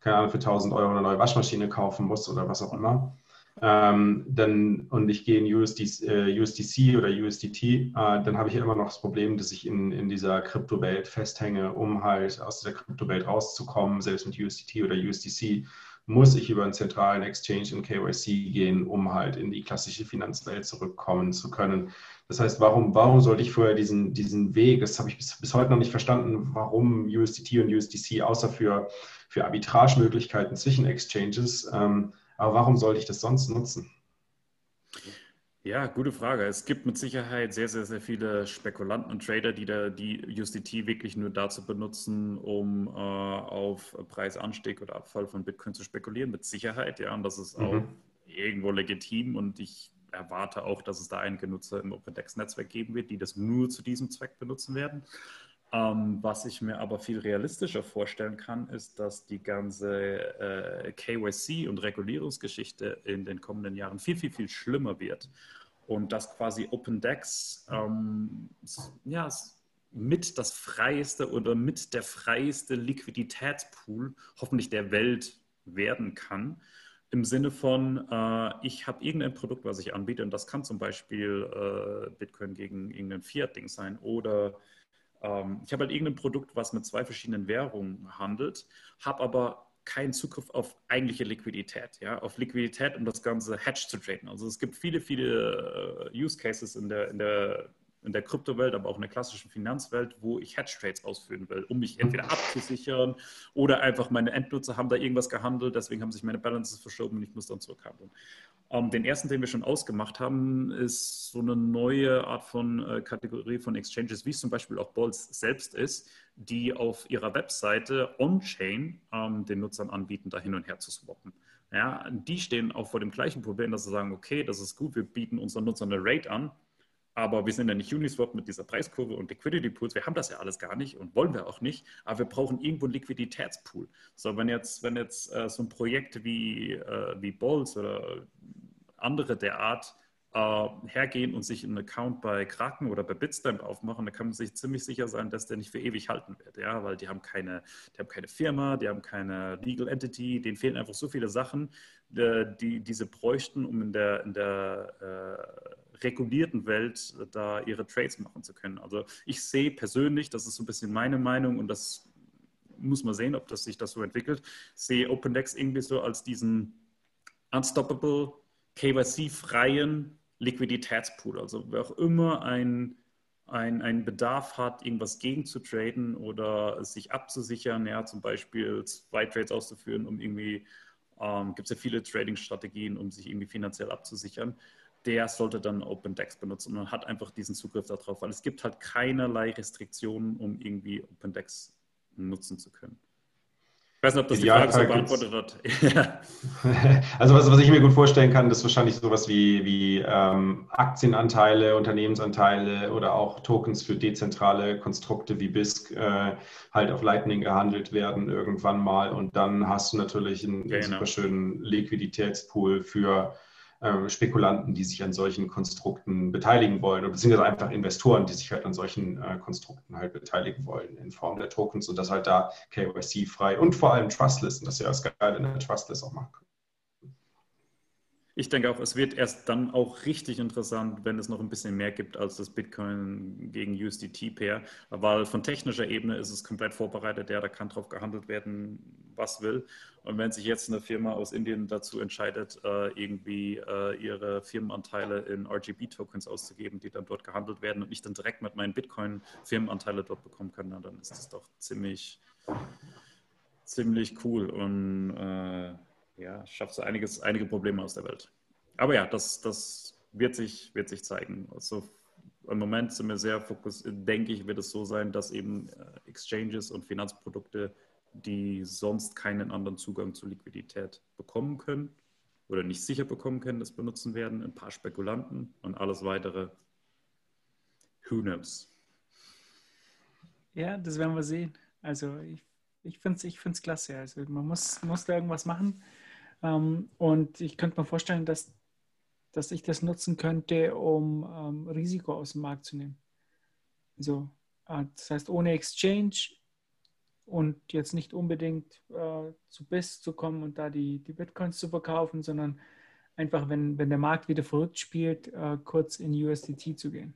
keine Ahnung, für 1000 Euro eine neue Waschmaschine kaufen muss oder was auch immer, ähm, dann, und ich gehe in USD, äh, USDC oder USDT, äh, dann habe ich immer noch das Problem, dass ich in, in dieser Kryptowelt festhänge, um halt aus dieser Kryptowelt rauszukommen, selbst mit USDT oder USDC muss ich über einen zentralen Exchange in KYC gehen, um halt in die klassische Finanzwelt zurückkommen zu können. Das heißt, warum, warum sollte ich vorher diesen, diesen Weg, das habe ich bis, bis heute noch nicht verstanden, warum USDT und USDC außer für, für Arbitragemöglichkeiten zwischen Exchanges ähm, aber warum sollte ich das sonst nutzen? Ja, gute Frage. Es gibt mit Sicherheit sehr, sehr, sehr viele Spekulanten und Trader, die da die USDT wirklich nur dazu benutzen, um äh, auf Preisanstieg oder Abfall von Bitcoin zu spekulieren. Mit Sicherheit, ja. Und das ist auch mhm. irgendwo legitim. Und ich erwarte auch, dass es da einige Nutzer im OpenDex-Netzwerk geben wird, die das nur zu diesem Zweck benutzen werden. Ähm, was ich mir aber viel realistischer vorstellen kann, ist, dass die ganze äh, KYC und Regulierungsgeschichte in den kommenden Jahren viel, viel, viel schlimmer wird. Und dass quasi OpenDex ähm, ja, mit das freieste oder mit der freieste Liquiditätspool hoffentlich der Welt werden kann. Im Sinne von, äh, ich habe irgendein Produkt, was ich anbiete, und das kann zum Beispiel äh, Bitcoin gegen irgendein Fiat-Ding sein oder ähm, ich habe halt irgendein Produkt, was mit zwei verschiedenen Währungen handelt, habe aber keinen Zugriff auf eigentliche Liquidität, ja, auf Liquidität, um das Ganze Hedge zu traden. Also es gibt viele, viele äh, Use Cases in der, in der in der Kryptowelt, aber auch in der klassischen Finanzwelt, wo ich Hedge-Trades ausführen will, um mich entweder abzusichern oder einfach meine Endnutzer haben da irgendwas gehandelt, deswegen haben sich meine Balances verschoben und ich muss dann zurückhandeln. Ähm, den ersten, den wir schon ausgemacht haben, ist so eine neue Art von äh, Kategorie von Exchanges, wie es zum Beispiel auch Bolz selbst ist, die auf ihrer Webseite on-chain ähm, den Nutzern anbieten, da hin und her zu swappen. Ja, die stehen auch vor dem gleichen Problem, dass sie sagen, okay, das ist gut, wir bieten unseren Nutzern eine Rate an, aber wir sind ja nicht Uniswap mit dieser Preiskurve und Liquidity Pools. Wir haben das ja alles gar nicht und wollen wir auch nicht. Aber wir brauchen irgendwo einen Liquiditätspool. So, wenn jetzt, wenn jetzt äh, so ein Projekt wie, äh, wie Bolz oder andere der Art äh, hergehen und sich einen Account bei Kraken oder bei Bitstamp aufmachen, dann kann man sich ziemlich sicher sein, dass der nicht für ewig halten wird. Ja, weil die haben keine, die haben keine Firma, die haben keine Legal Entity, denen fehlen einfach so viele Sachen, äh, die diese bräuchten, um in der, in der äh, regulierten Welt äh, da ihre Trades machen zu können. Also ich sehe persönlich, das ist so ein bisschen meine Meinung und das muss man sehen, ob das sich das so entwickelt, sehe OpenDex irgendwie so als diesen unstoppable, KYC-freien Liquiditätspool. Also wer auch immer ein, ein, einen Bedarf hat, irgendwas gegen zu traden oder sich abzusichern, ja, zum Beispiel zwei Trades auszuführen, um irgendwie, ähm, gibt es ja viele Trading-Strategien, um sich irgendwie finanziell abzusichern der sollte dann OpenDex benutzen und man hat einfach diesen Zugriff darauf, weil es gibt halt keinerlei Restriktionen, um irgendwie OpenDex nutzen zu können. Ich weiß nicht, ob das die Frage so beantwortet hat. also was, was ich mir gut vorstellen kann, ist wahrscheinlich sowas wie, wie ähm, Aktienanteile, Unternehmensanteile oder auch Tokens für dezentrale Konstrukte wie BISC äh, halt auf Lightning gehandelt werden irgendwann mal. Und dann hast du natürlich einen, genau. super schönen Liquiditätspool für äh, Spekulanten, die sich an solchen Konstrukten beteiligen wollen, beziehungsweise einfach Investoren, die sich halt an solchen äh, Konstrukten halt beteiligen wollen in Form der Tokens und das halt da KYC-frei und vor allem trustless, und das ist ja das Geile in der Trustless auch machen können. Ich denke auch, es wird erst dann auch richtig interessant, wenn es noch ein bisschen mehr gibt als das Bitcoin gegen USDT-Pair, weil von technischer Ebene ist es komplett vorbereitet, ja, da kann drauf gehandelt werden, was will. Und wenn sich jetzt eine Firma aus Indien dazu entscheidet, äh, irgendwie äh, ihre Firmenanteile in RGB-Tokens auszugeben, die dann dort gehandelt werden und ich dann direkt mit meinen Bitcoin-Firmenanteile dort bekommen kann, dann ist das doch ziemlich, ziemlich cool. Und äh, ja, schafft so einiges, einige Probleme aus der Welt. Aber ja, das, das wird, sich, wird sich zeigen. Also im Moment sind wir sehr fokussiert, denke ich, wird es so sein, dass eben äh, Exchanges und Finanzprodukte, die sonst keinen anderen Zugang zu Liquidität bekommen können oder nicht sicher bekommen können, das benutzen werden. Ein paar Spekulanten und alles weitere. Who knows? Ja, das werden wir sehen. Also ich, ich finde es ich find's klasse. Also man muss, muss da irgendwas machen. Ähm, und ich könnte mir vorstellen, dass, dass ich das nutzen könnte, um ähm, Risiko aus dem Markt zu nehmen. Also, äh, das heißt, ohne Exchange und jetzt nicht unbedingt äh, zu BIS zu kommen und da die, die Bitcoins zu verkaufen, sondern einfach, wenn, wenn der Markt wieder verrückt spielt, äh, kurz in USDT zu gehen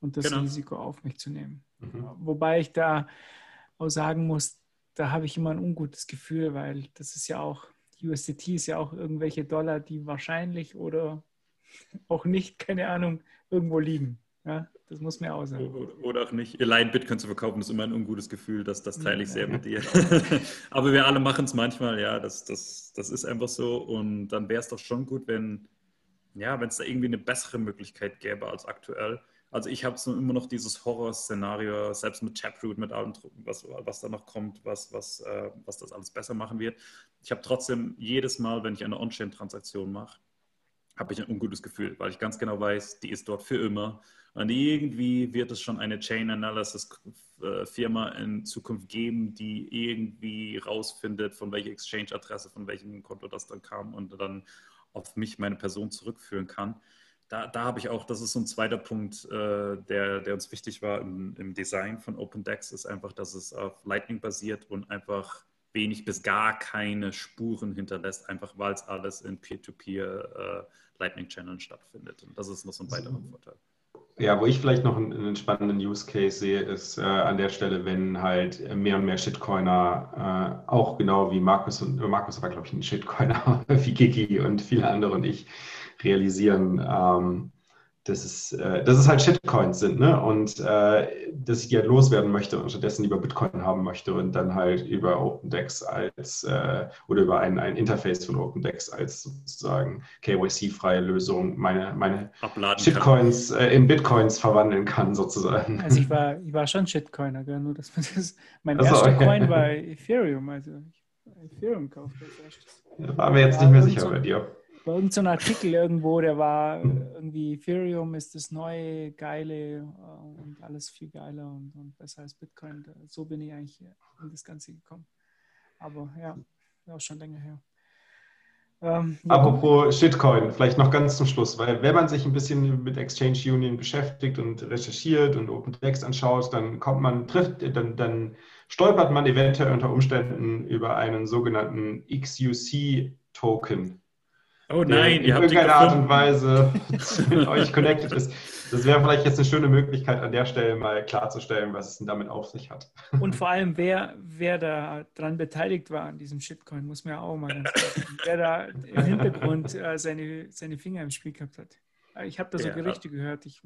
und das genau. Risiko auf mich zu nehmen. Mhm. Wobei ich da auch sagen muss, da habe ich immer ein ungutes Gefühl, weil das ist ja auch USDT ist ja auch irgendwelche Dollar, die wahrscheinlich oder auch nicht, keine Ahnung, irgendwo liegen. Ja, das muss mir auch sagen. Oder auch nicht. Allein Bitcoin zu verkaufen ist immer ein ungutes Gefühl, das, das teile ich sehr mit dir. Aber wir alle machen es manchmal, ja, das, das, das ist einfach so. Und dann wäre es doch schon gut, wenn ja, wenn es da irgendwie eine bessere Möglichkeit gäbe als aktuell. Also ich habe so immer noch dieses Horrorszenario, selbst mit Taproot, mit allem, was, was da noch kommt, was, was, äh, was das alles besser machen wird. Ich habe trotzdem jedes Mal, wenn ich eine On-Chain-Transaktion mache, habe ich ein ungutes Gefühl, weil ich ganz genau weiß, die ist dort für immer. Und irgendwie wird es schon eine Chain Analysis Firma in Zukunft geben, die irgendwie rausfindet, von welcher Exchange-Adresse, von welchem Konto das dann kam und dann auf mich, meine Person zurückführen kann da, da habe ich auch, das ist so ein zweiter Punkt, äh, der, der uns wichtig war im, im Design von OpenDex, ist einfach, dass es auf Lightning basiert und einfach wenig bis gar keine Spuren hinterlässt, einfach weil es alles in Peer-to-Peer äh, Lightning-Channeln stattfindet. Und das ist noch so ein weiterer Vorteil. Ja, wo ich vielleicht noch einen, einen spannenden Use Case sehe, ist äh, an der Stelle, wenn halt mehr und mehr Shitcoiner, äh, auch genau wie Markus und Markus war, glaube ich, ein Shitcoiner, wie Kiki und viele andere und ich, realisieren, ähm, dass, es, äh, dass es halt Shitcoins sind ne? und äh, dass ich die halt loswerden möchte und stattdessen lieber Bitcoin haben möchte und dann halt über OpenDex als äh, oder über ein, ein Interface von OpenDex als sozusagen KYC-freie Lösung meine, meine Shitcoins äh, in Bitcoins verwandeln kann sozusagen. Also ich war, ich war schon Shitcoiner, gell? nur dass man das, mein also, erster okay. Coin war Ethereum, also ich Ethereum kaufe als erstes. Da waren wir jetzt nicht mehr sicher bei dir war irgendein so Artikel irgendwo, der war irgendwie Ethereum ist das neue, geile äh, und alles viel geiler und, und besser als Bitcoin. So bin ich eigentlich in das Ganze gekommen. Aber ja, auch schon länger her. Ähm, ja. Apropos Shitcoin, vielleicht noch ganz zum Schluss, weil wenn man sich ein bisschen mit Exchange Union beschäftigt und recherchiert und OpenText anschaut, dann kommt man, trifft, dann, dann stolpert man eventuell unter Umständen über einen sogenannten XUC-Token. Oh nein, ihr habt in irgendeiner Art und Weise mit euch connected ist. Das wäre vielleicht jetzt eine schöne Möglichkeit, an der Stelle mal klarzustellen, was es denn damit auf sich hat. Und vor allem, wer, wer da dran beteiligt war an diesem Shitcoin, muss man ja auch mal ganz sagen. Wer da im Hintergrund äh, seine, seine Finger im Spiel gehabt hat. Ich habe da so ja. Gerüchte gehört. Ich,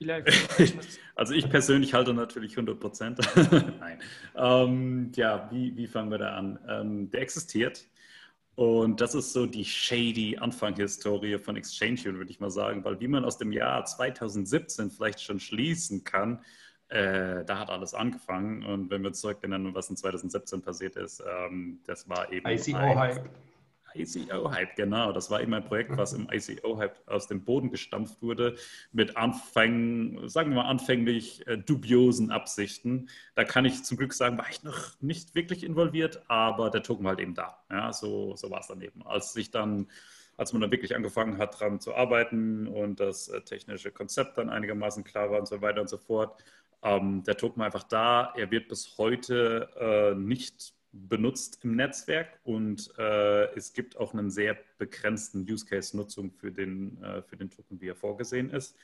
also ich persönlich halte natürlich 100 Prozent. Nein. Ähm, ja, wie, wie fangen wir da an? Ähm, der existiert Und das ist so die shady Anfangshistorie von Exchange, würde ich mal sagen, weil wie man aus dem Jahr 2017 vielleicht schon schließen kann, äh, da hat alles angefangen. Und wenn wir zurückerinnern, was in 2017 passiert ist, ähm, das war eben. ICO-Hype. ICO-Hype, genau. Das war eben ein Projekt, was im ICO-Hype aus dem Boden gestampft wurde, mit Anfängen, sagen wir mal anfänglich äh, dubiosen Absichten. Da kann ich zum Glück sagen, war ich noch nicht wirklich involviert, aber der Token war halt eben da. Ja, so, so war es dann eben. Als sich dann als man dann wirklich angefangen hat, daran zu arbeiten und das äh, technische Konzept dann einigermaßen klar war und so weiter und so fort, ähm, der Token war einfach da. Er wird bis heute äh, nicht benutzt im Netzwerk und äh, es gibt auch einen sehr begrenzten Use Case Nutzung für den, äh, für den Token, wie er vorgesehen ist.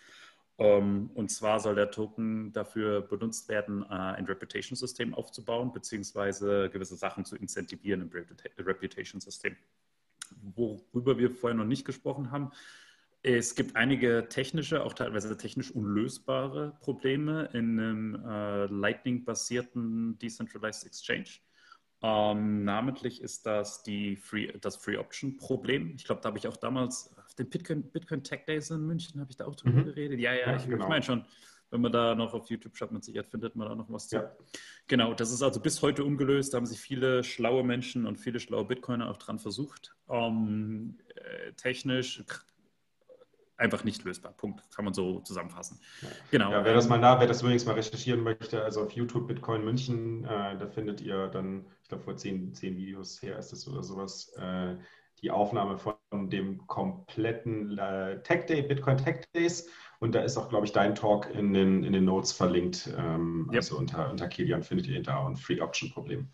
Um, ähm, und zwar soll der Token dafür benutzt werden, uh, ein Reputation-System aufzubauen, beziehungsweise gewisse Sachen zu incentivieren im Reputation-System. Worüber wir vorher noch nicht gesprochen haben, es gibt einige technische, auch teilweise technisch unlösbare Probleme in einem äh, Lightning-basierten Decentralized Exchange. Ähm, namentlich ist das die Free, das Free Option Problem. Ich glaube, da habe ich auch damals auf den Bitcoin, Bitcoin Tech Days in München habe ich da auch drüber mhm. geredet. Ja, ja, ja ich, genau. ich meine schon, wenn man da noch auf YouTube schaut, mit Sicherheit findet man da noch was zu. Ja. Genau, das ist also bis heute ungelöst. Da haben sich viele schlaue Menschen und viele schlaue Bitcoiner auch dran versucht. Ähm, äh, technisch einfach nicht lösbar. Punkt. Kann man so zusammenfassen. Ja. Genau. Ja, wer das mal nah, wer das übrigens mal recherchieren möchte, also auf YouTube Bitcoin München, äh, da findet ihr dann, ich glaube vor zehn, zehn Videos her ist das oder sowas, äh, die Aufnahme von dem kompletten äh, Tech Day, Bitcoin Tech Days. Und da ist auch, glaube ich, dein Talk in den, in den Notes verlinkt. Ähm, yep. Also unter, unter Kilian findet ihr ihn da und Free Option Problem.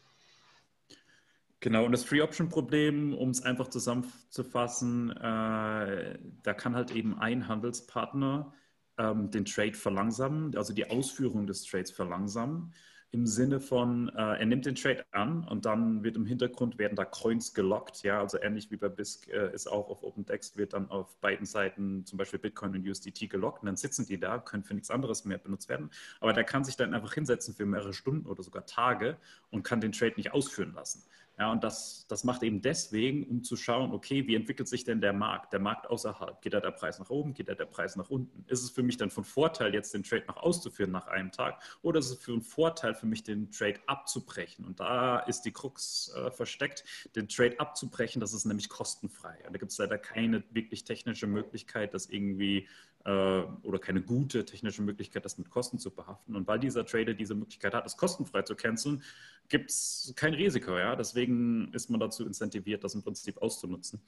Genau, und das Free Option Problem, um es einfach zusammenzufassen, äh, da kann halt eben ein Handelspartner ähm, den Trade verlangsamen, also die Ausführung des Trades verlangsamen im Sinne von, äh, er nimmt den Trade an und dann wird im Hintergrund werden da Coins gelockt, ja, also ähnlich wie bei BISC äh, ist auch auf OpenDex wird dann auf beiden Seiten zum Beispiel Bitcoin und USDT gelockt und dann sitzen die da, können für nichts anderes mehr benutzt werden, aber der kann sich dann einfach hinsetzen für mehrere Stunden oder sogar Tage und kann den Trade nicht ausführen lassen. Ja, und das, das macht eben deswegen, um zu schauen, okay, wie entwickelt sich denn der Markt, der Markt außerhalb? Geht da der Preis nach oben, geht da der Preis nach unten? Ist es für mich dann von Vorteil, jetzt den Trade noch auszuführen nach einem Tag oder ist es für einen Vorteil für mich, den Trade abzubrechen? Und da ist die Krux äh, versteckt, den Trade abzubrechen, das ist nämlich kostenfrei. Und da gibt es leider keine wirklich technische Möglichkeit, das irgendwie oder keine gute technische Möglichkeit, das mit Kosten zu behaften. Und weil dieser Trader diese Möglichkeit hat, es kostenfrei zu canceln, gibt es kein Risiko. Ja? Deswegen ist man dazu incentiviert, das im Prinzip auszunutzen.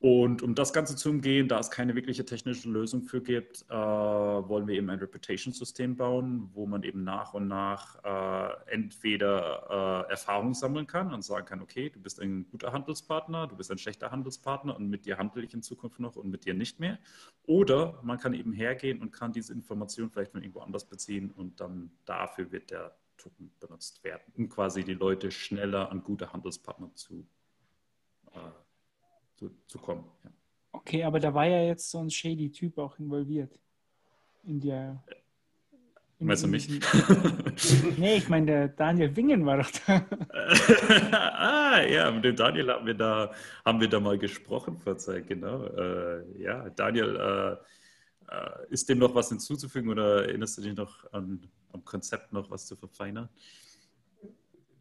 Und um das Ganze zu umgehen, da es keine wirkliche technische Lösung für gibt, äh, wollen wir eben ein Reputation-System bauen, wo man eben nach und nach äh, entweder äh, Erfahrung sammeln kann und sagen kann, okay, du bist ein guter Handelspartner, du bist ein schlechter Handelspartner und mit dir handle ich in Zukunft noch und mit dir nicht mehr. Oder man kann eben hergehen und kann diese Information vielleicht von irgendwo anders beziehen und dann dafür wird der Token benutzt werden, um quasi die Leute schneller an gute Handelspartner zu äh, zu, zu kommen. Ja. Okay, aber da war ja jetzt so ein shady Typ auch involviert in der. In Meinst du mich? nee, ich meine, der Daniel Wingen war doch da. ah, ja, mit dem Daniel haben wir da, haben wir da mal gesprochen vor Zeit, genau. Äh, ja, Daniel, äh, äh, ist dem noch was hinzuzufügen oder erinnerst du dich noch an, am Konzept noch was zu verfeinern?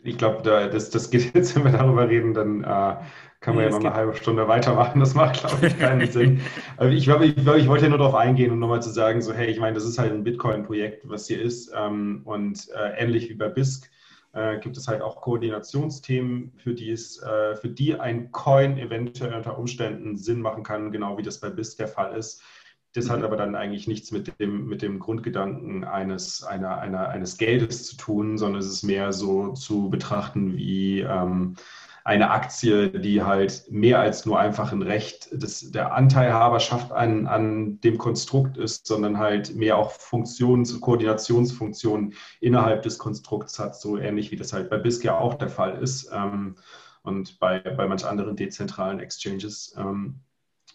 Ich glaube, da, das, das geht jetzt, wenn wir darüber reden, dann äh, kann man ja, ja noch eine halbe Stunde weitermachen. Das macht, glaube ich, keinen Sinn. Aber ich glaube, ich, glaub, ich wollte ja nur darauf eingehen, um nochmal zu sagen, so, hey, ich meine, das ist halt ein Bitcoin-Projekt, was hier ist. Ähm, und äh, ähnlich wie bei BISC äh, gibt es halt auch Koordinationsthemen, für die, es, äh, für die ein Coin eventuell unter Umständen Sinn machen kann, genau wie das bei BISC der Fall ist. Das hat mhm. aber dann eigentlich nichts mit dem, mit dem Grundgedanken eines, einer, einer, eines Geldes zu tun, sondern es ist mehr so zu betrachten wie ähm, eine Aktie, die halt mehr als nur einfach ein Recht des, der Anteilhaberschaft an, an dem Konstrukt ist, sondern halt mehr auch Funktions-, Koordinationsfunktionen innerhalb des Konstrukts hat, so ähnlich wie das halt bei BISC ja auch der Fall ist ähm, und bei, bei manch anderen dezentralen Exchanges. Ähm,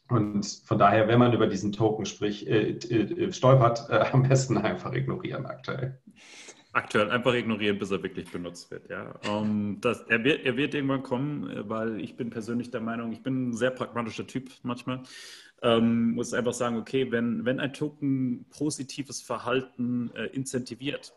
und von daher, wenn man über diesen Token spricht, äh, äh, stolpert, äh, am besten einfach ignorieren aktuell. Aktuell einfach ignorieren, bis er wirklich benutzt wird. Ja. Um, ähm, das, er, wird, er wird irgendwann kommen, äh, weil ich bin persönlich der Meinung, ich bin ein sehr pragmatischer Typ manchmal. Ähm, muss einfach sagen, okay, wenn, wenn ein Token positives Verhalten äh, incentiviert,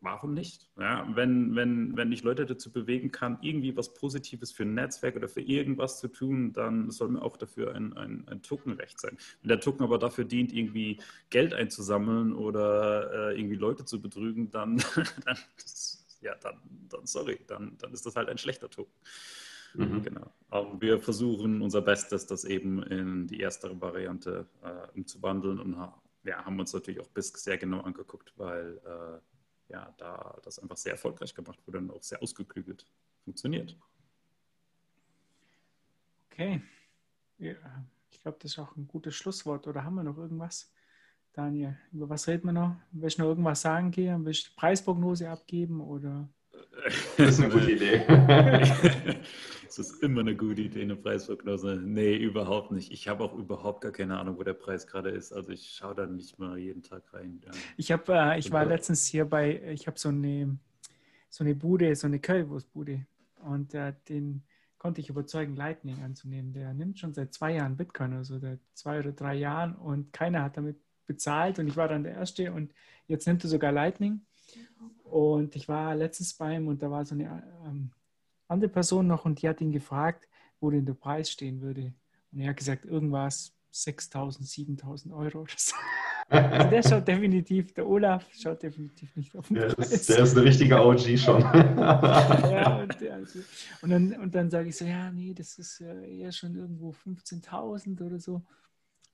warum nicht? Ja, wenn, wenn, wenn ich Leute dazu bewegen kann, irgendwie was Positives für ein Netzwerk oder für irgendwas zu tun, dann soll mir auch dafür ein, ein, ein Tokenrecht sein. Wenn der Token aber dafür dient, irgendwie Geld einzusammeln oder äh, irgendwie Leute zu betrügen, dann, dann ja, dann, dann sorry, dann, dann ist das halt ein schlechter Token. Mhm. Genau. Aber wir versuchen unser Bestes, das eben in die erstere Variante äh, umzuwandeln und ja, haben uns natürlich auch BISC sehr genau angeguckt, weil äh, ja, da das einfach sehr erfolgreich gemacht wurde und auch sehr ausgeklügelt funktioniert. Okay. Ja, ich glaube, das ist auch ein gutes Schlusswort. Oder haben wir noch irgendwas? Daniel, über was reden wir noch? Willst du noch irgendwas sagen, Gehen? Willst du Preisprognose abgeben oder? Das ist eine gute Idee. Es ist immer eine gute Idee, eine Preisprognose. Nee, überhaupt nicht. Ich habe auch überhaupt gar keine Ahnung, wo der Preis gerade ist. Also ich schaue da nicht mal jeden Tag rein. Ja. Ich, hab, äh, ich war letztens hier bei, ich habe so eine, so eine Bude, so eine Currywurstbude. Und äh, den konnte ich überzeugen, Lightning anzunehmen. Der nimmt schon seit zwei Jahren Bitcoin, also seit zwei oder drei Jahren. Und keiner hat damit bezahlt. Und ich war dann der Erste. Und jetzt nimmt er sogar Lightning. Und ich war letztens bei ihm und da war so eine ähm, andere Person noch und die hat ihn gefragt, wo denn der Preis stehen würde. Und er hat gesagt, irgendwas 6.000, 7.000 Euro oder so. Also der schaut definitiv, der Olaf schaut definitiv nicht auf den der Preis. Ist, der ist ein richtiger OG schon. ja, und, also, und, dann, und dann sage ich so, ja, nee, das ist eher schon irgendwo 15.000 oder so.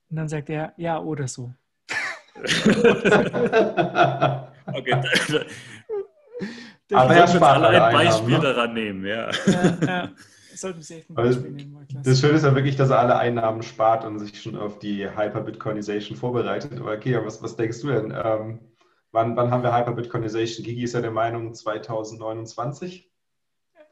Und dann sagt er, ja, oder so. okay, aber er spart alle ein Beispiel ne? daran nehmen, ja. ja, ja. Sollten Sie echt ein Beispiel nehmen. Das Schöne ist ja wirklich, dass er alle Einnahmen spart und sich schon auf die Hyper-Bitcoinization vorbereitet. Aber okay, was, was denkst du denn? Ähm, wann, wann haben wir Hyper-Bitcoinization? Gigi ist ja der Meinung 2029.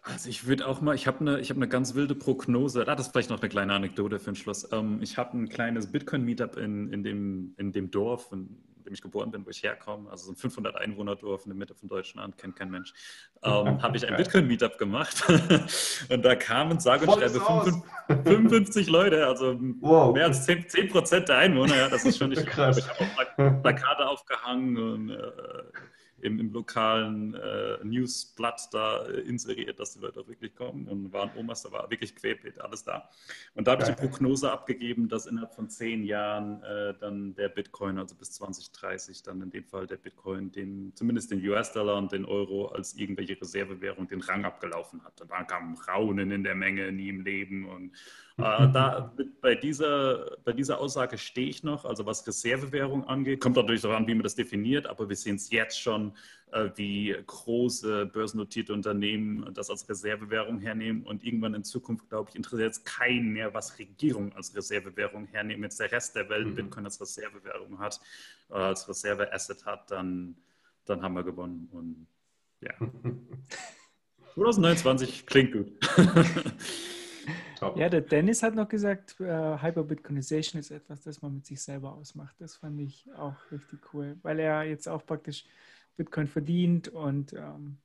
Also ich würde auch mal, ich habe eine, hab eine ganz wilde Prognose. Ah, das ist vielleicht noch eine kleine Anekdote für den Schluss. Ähm, ich habe ein kleines Bitcoin-Meetup in, in, dem, in dem Dorf, in dem ich geboren bin, wo ich herkomme, also so ein 500 Einwohner-Dorf in der Mitte von Deutschland, kennt kein Mensch, ähm, habe ich ein Bitcoin-Meetup gemacht. und da kamen, sage und schreibe, 55, Leute, also wow. mehr als 10, 10 Prozent der Einwohner. Ja, das ist schon nicht krass. Ich habe auch Plakate aufgehangen und äh, im, im lokalen äh, Newsblatt da äh, inseriert, dass die Leute auch wirklich kommen und waren Omas, da war wirklich querbeet, alles da. Und da habe ich die Prognose abgegeben, dass innerhalb von zehn Jahren äh, dann der Bitcoin, also bis 2030, dann in dem Fall der Bitcoin, den, zumindest den US-Dollar und den Euro als irgendwelche Reservewährung den Rang abgelaufen hat. Und dann kam Raunen in der Menge, nie im Leben und da, bei, dieser, bei dieser Aussage stehe ich noch, also was Reservewährung angeht. Kommt natürlich darauf an, wie man das definiert, aber wir sehen es jetzt schon, äh, wie große börsennotierte Unternehmen das als Reservewährung hernehmen. Und irgendwann in Zukunft, glaube ich, interessiert es keinen mehr, was Regierungen als Reservewährung hernehmen. Jetzt der Rest der Welt mhm. Bitcoin als Reservewährung hat, äh, als Reserveasset hat, dann, dann haben wir gewonnen. Und ja. 2029 klingt gut. Top. Ja, der Dennis hat noch gesagt, äh, Hyper-Bitcoinization ist etwas, das man mit sich selber ausmacht. Das fand ich auch richtig cool, weil er jetzt auch praktisch Bitcoin verdient und ähm,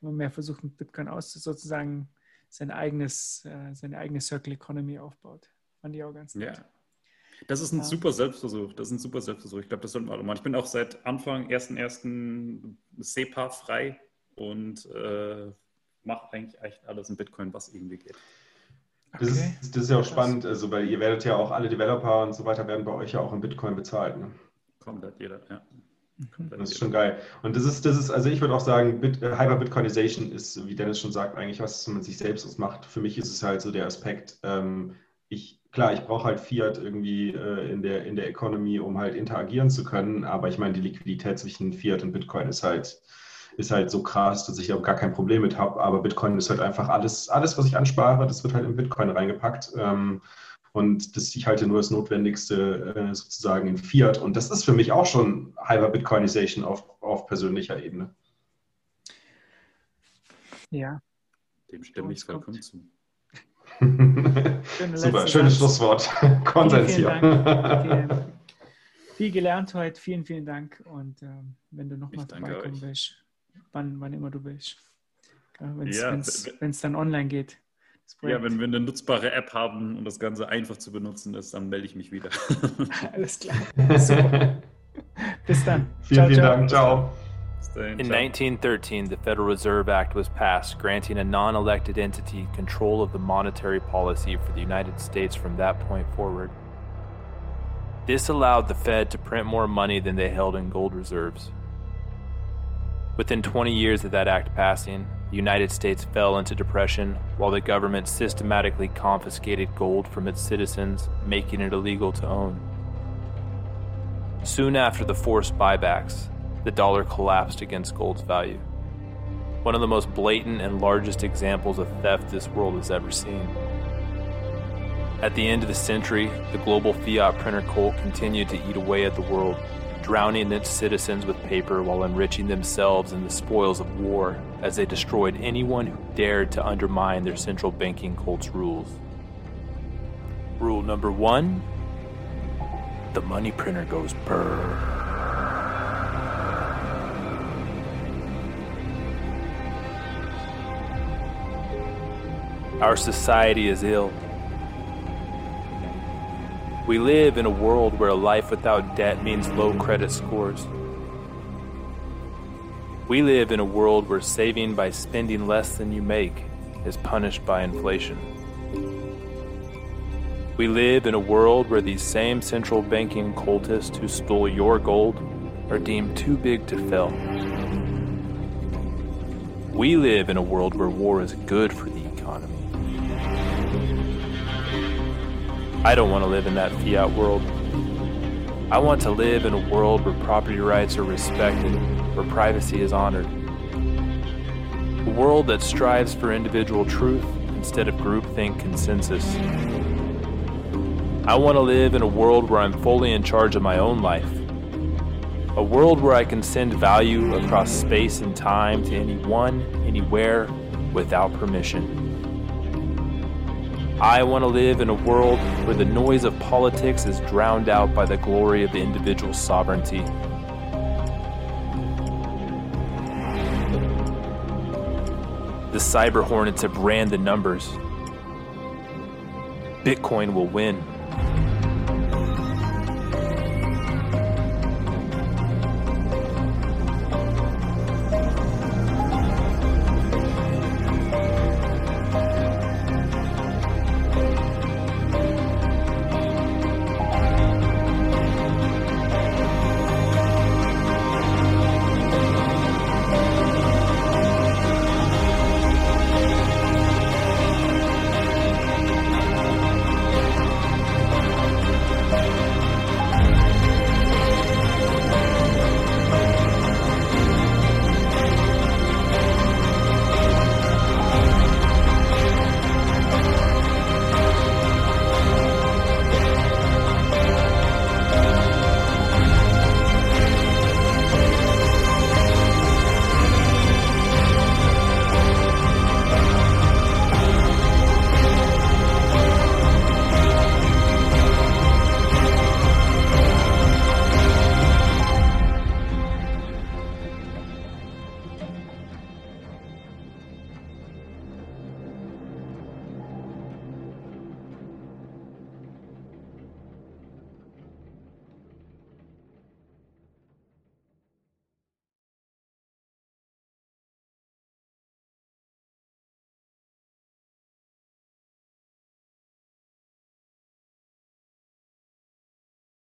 immer mehr versucht, mit Bitcoin aus sozusagen sein eigenes, äh, seine eigene Circle Economy aufbaut. Fand ich auch ganz nett. Ja. Das ist ein ja. super Selbstversuch. Das ist ein super Selbstversuch. Ich glaube, das sollten wir alle machen. Ich bin auch seit Anfang 1.1. SEPA frei und äh, mache eigentlich echt alles in Bitcoin, was irgendwie geht. Das, okay. ist, das ist ja auch spannend, also weil ihr werdet ja auch alle Developer und so weiter werden bei euch ja auch in Bitcoin bezahlt. Ne? Komplett jeder, ja. Komplett das ist schon geil. Und das ist, das ist, also ich würde auch sagen, Bit, äh, Hyper-Bitcoinization ist, wie Dennis schon sagt, eigentlich was man sich selbst ausmacht. Für mich ist es halt so der Aspekt, ähm, ich, klar, ich brauche halt Fiat irgendwie äh, in, der, in der Economy, um halt interagieren zu können, aber ich meine, die Liquidität zwischen Fiat und Bitcoin ist halt ist halt so krass, dass ich auch gar kein Problem mit habe. Aber Bitcoin ist halt einfach alles, alles, was ich anspare, das wird halt in Bitcoin reingepackt. Ähm, und das ich halte nur das Notwendigste äh, sozusagen in Fiat. Und das ist für mich auch schon Hyper-Bitcoinization auf, auf persönlicher Ebene. Ja. Dem stimme ich vollkommen zu. Super, schönes Schlusswort. Konsens hier. Viel gelernt heute. Vielen, vielen Dank. Und ähm, wenn du nochmal vorbeikommen willst, wann, wann immer du willst. Wenn es Ja, dann online geht. Ja, wenn wir eine nutzbare App haben und das Ganze einfach zu benutzen ist, dann melde ich mich wieder. Alles klar. Super. Bis dann. vielen, vielen Dank. Ciao. Bis dahin, In ciao. 1913, the Federal Reserve Act was passed, granting a non elected entity control of the monetary policy for the United States from that point forward. This allowed the Fed to print more money than they held in gold reserves. Within 20 years of that act passing, the United States fell into depression while the government systematically confiscated gold from its citizens, making it illegal to own. Soon after the forced buybacks, the dollar collapsed against gold's value. One of the most blatant and largest examples of theft this world has ever seen. At the end of the century, the global fiat printer cult continued to eat away at the world, drowning its citizens with paper while enriching themselves in the spoils of war as they destroyed anyone who dared to undermine their central banking cult's rules. Rule number one the money printer goes brrr. Our society is ill. We live in a world where a life without debt means low credit scores. We live in a world where saving by spending less than you make is punished by inflation. We live in a world where these same central banking cultists who stole your gold are deemed too big to fail. We live in a world where war is good for the economy. I don't want to live in that fiat world. I want to live in a world where property rights are respected, where privacy is honored. A world that strives for individual truth instead of groupthink consensus. I want to live in a world where I'm fully in charge of my own life. A world where I can send value across space and time to anyone, anywhere, without permission. I want to live in a world where the noise of politics is drowned out by the glory of the individual sovereignty. The cyber hornets have ran the numbers. Bitcoin will win.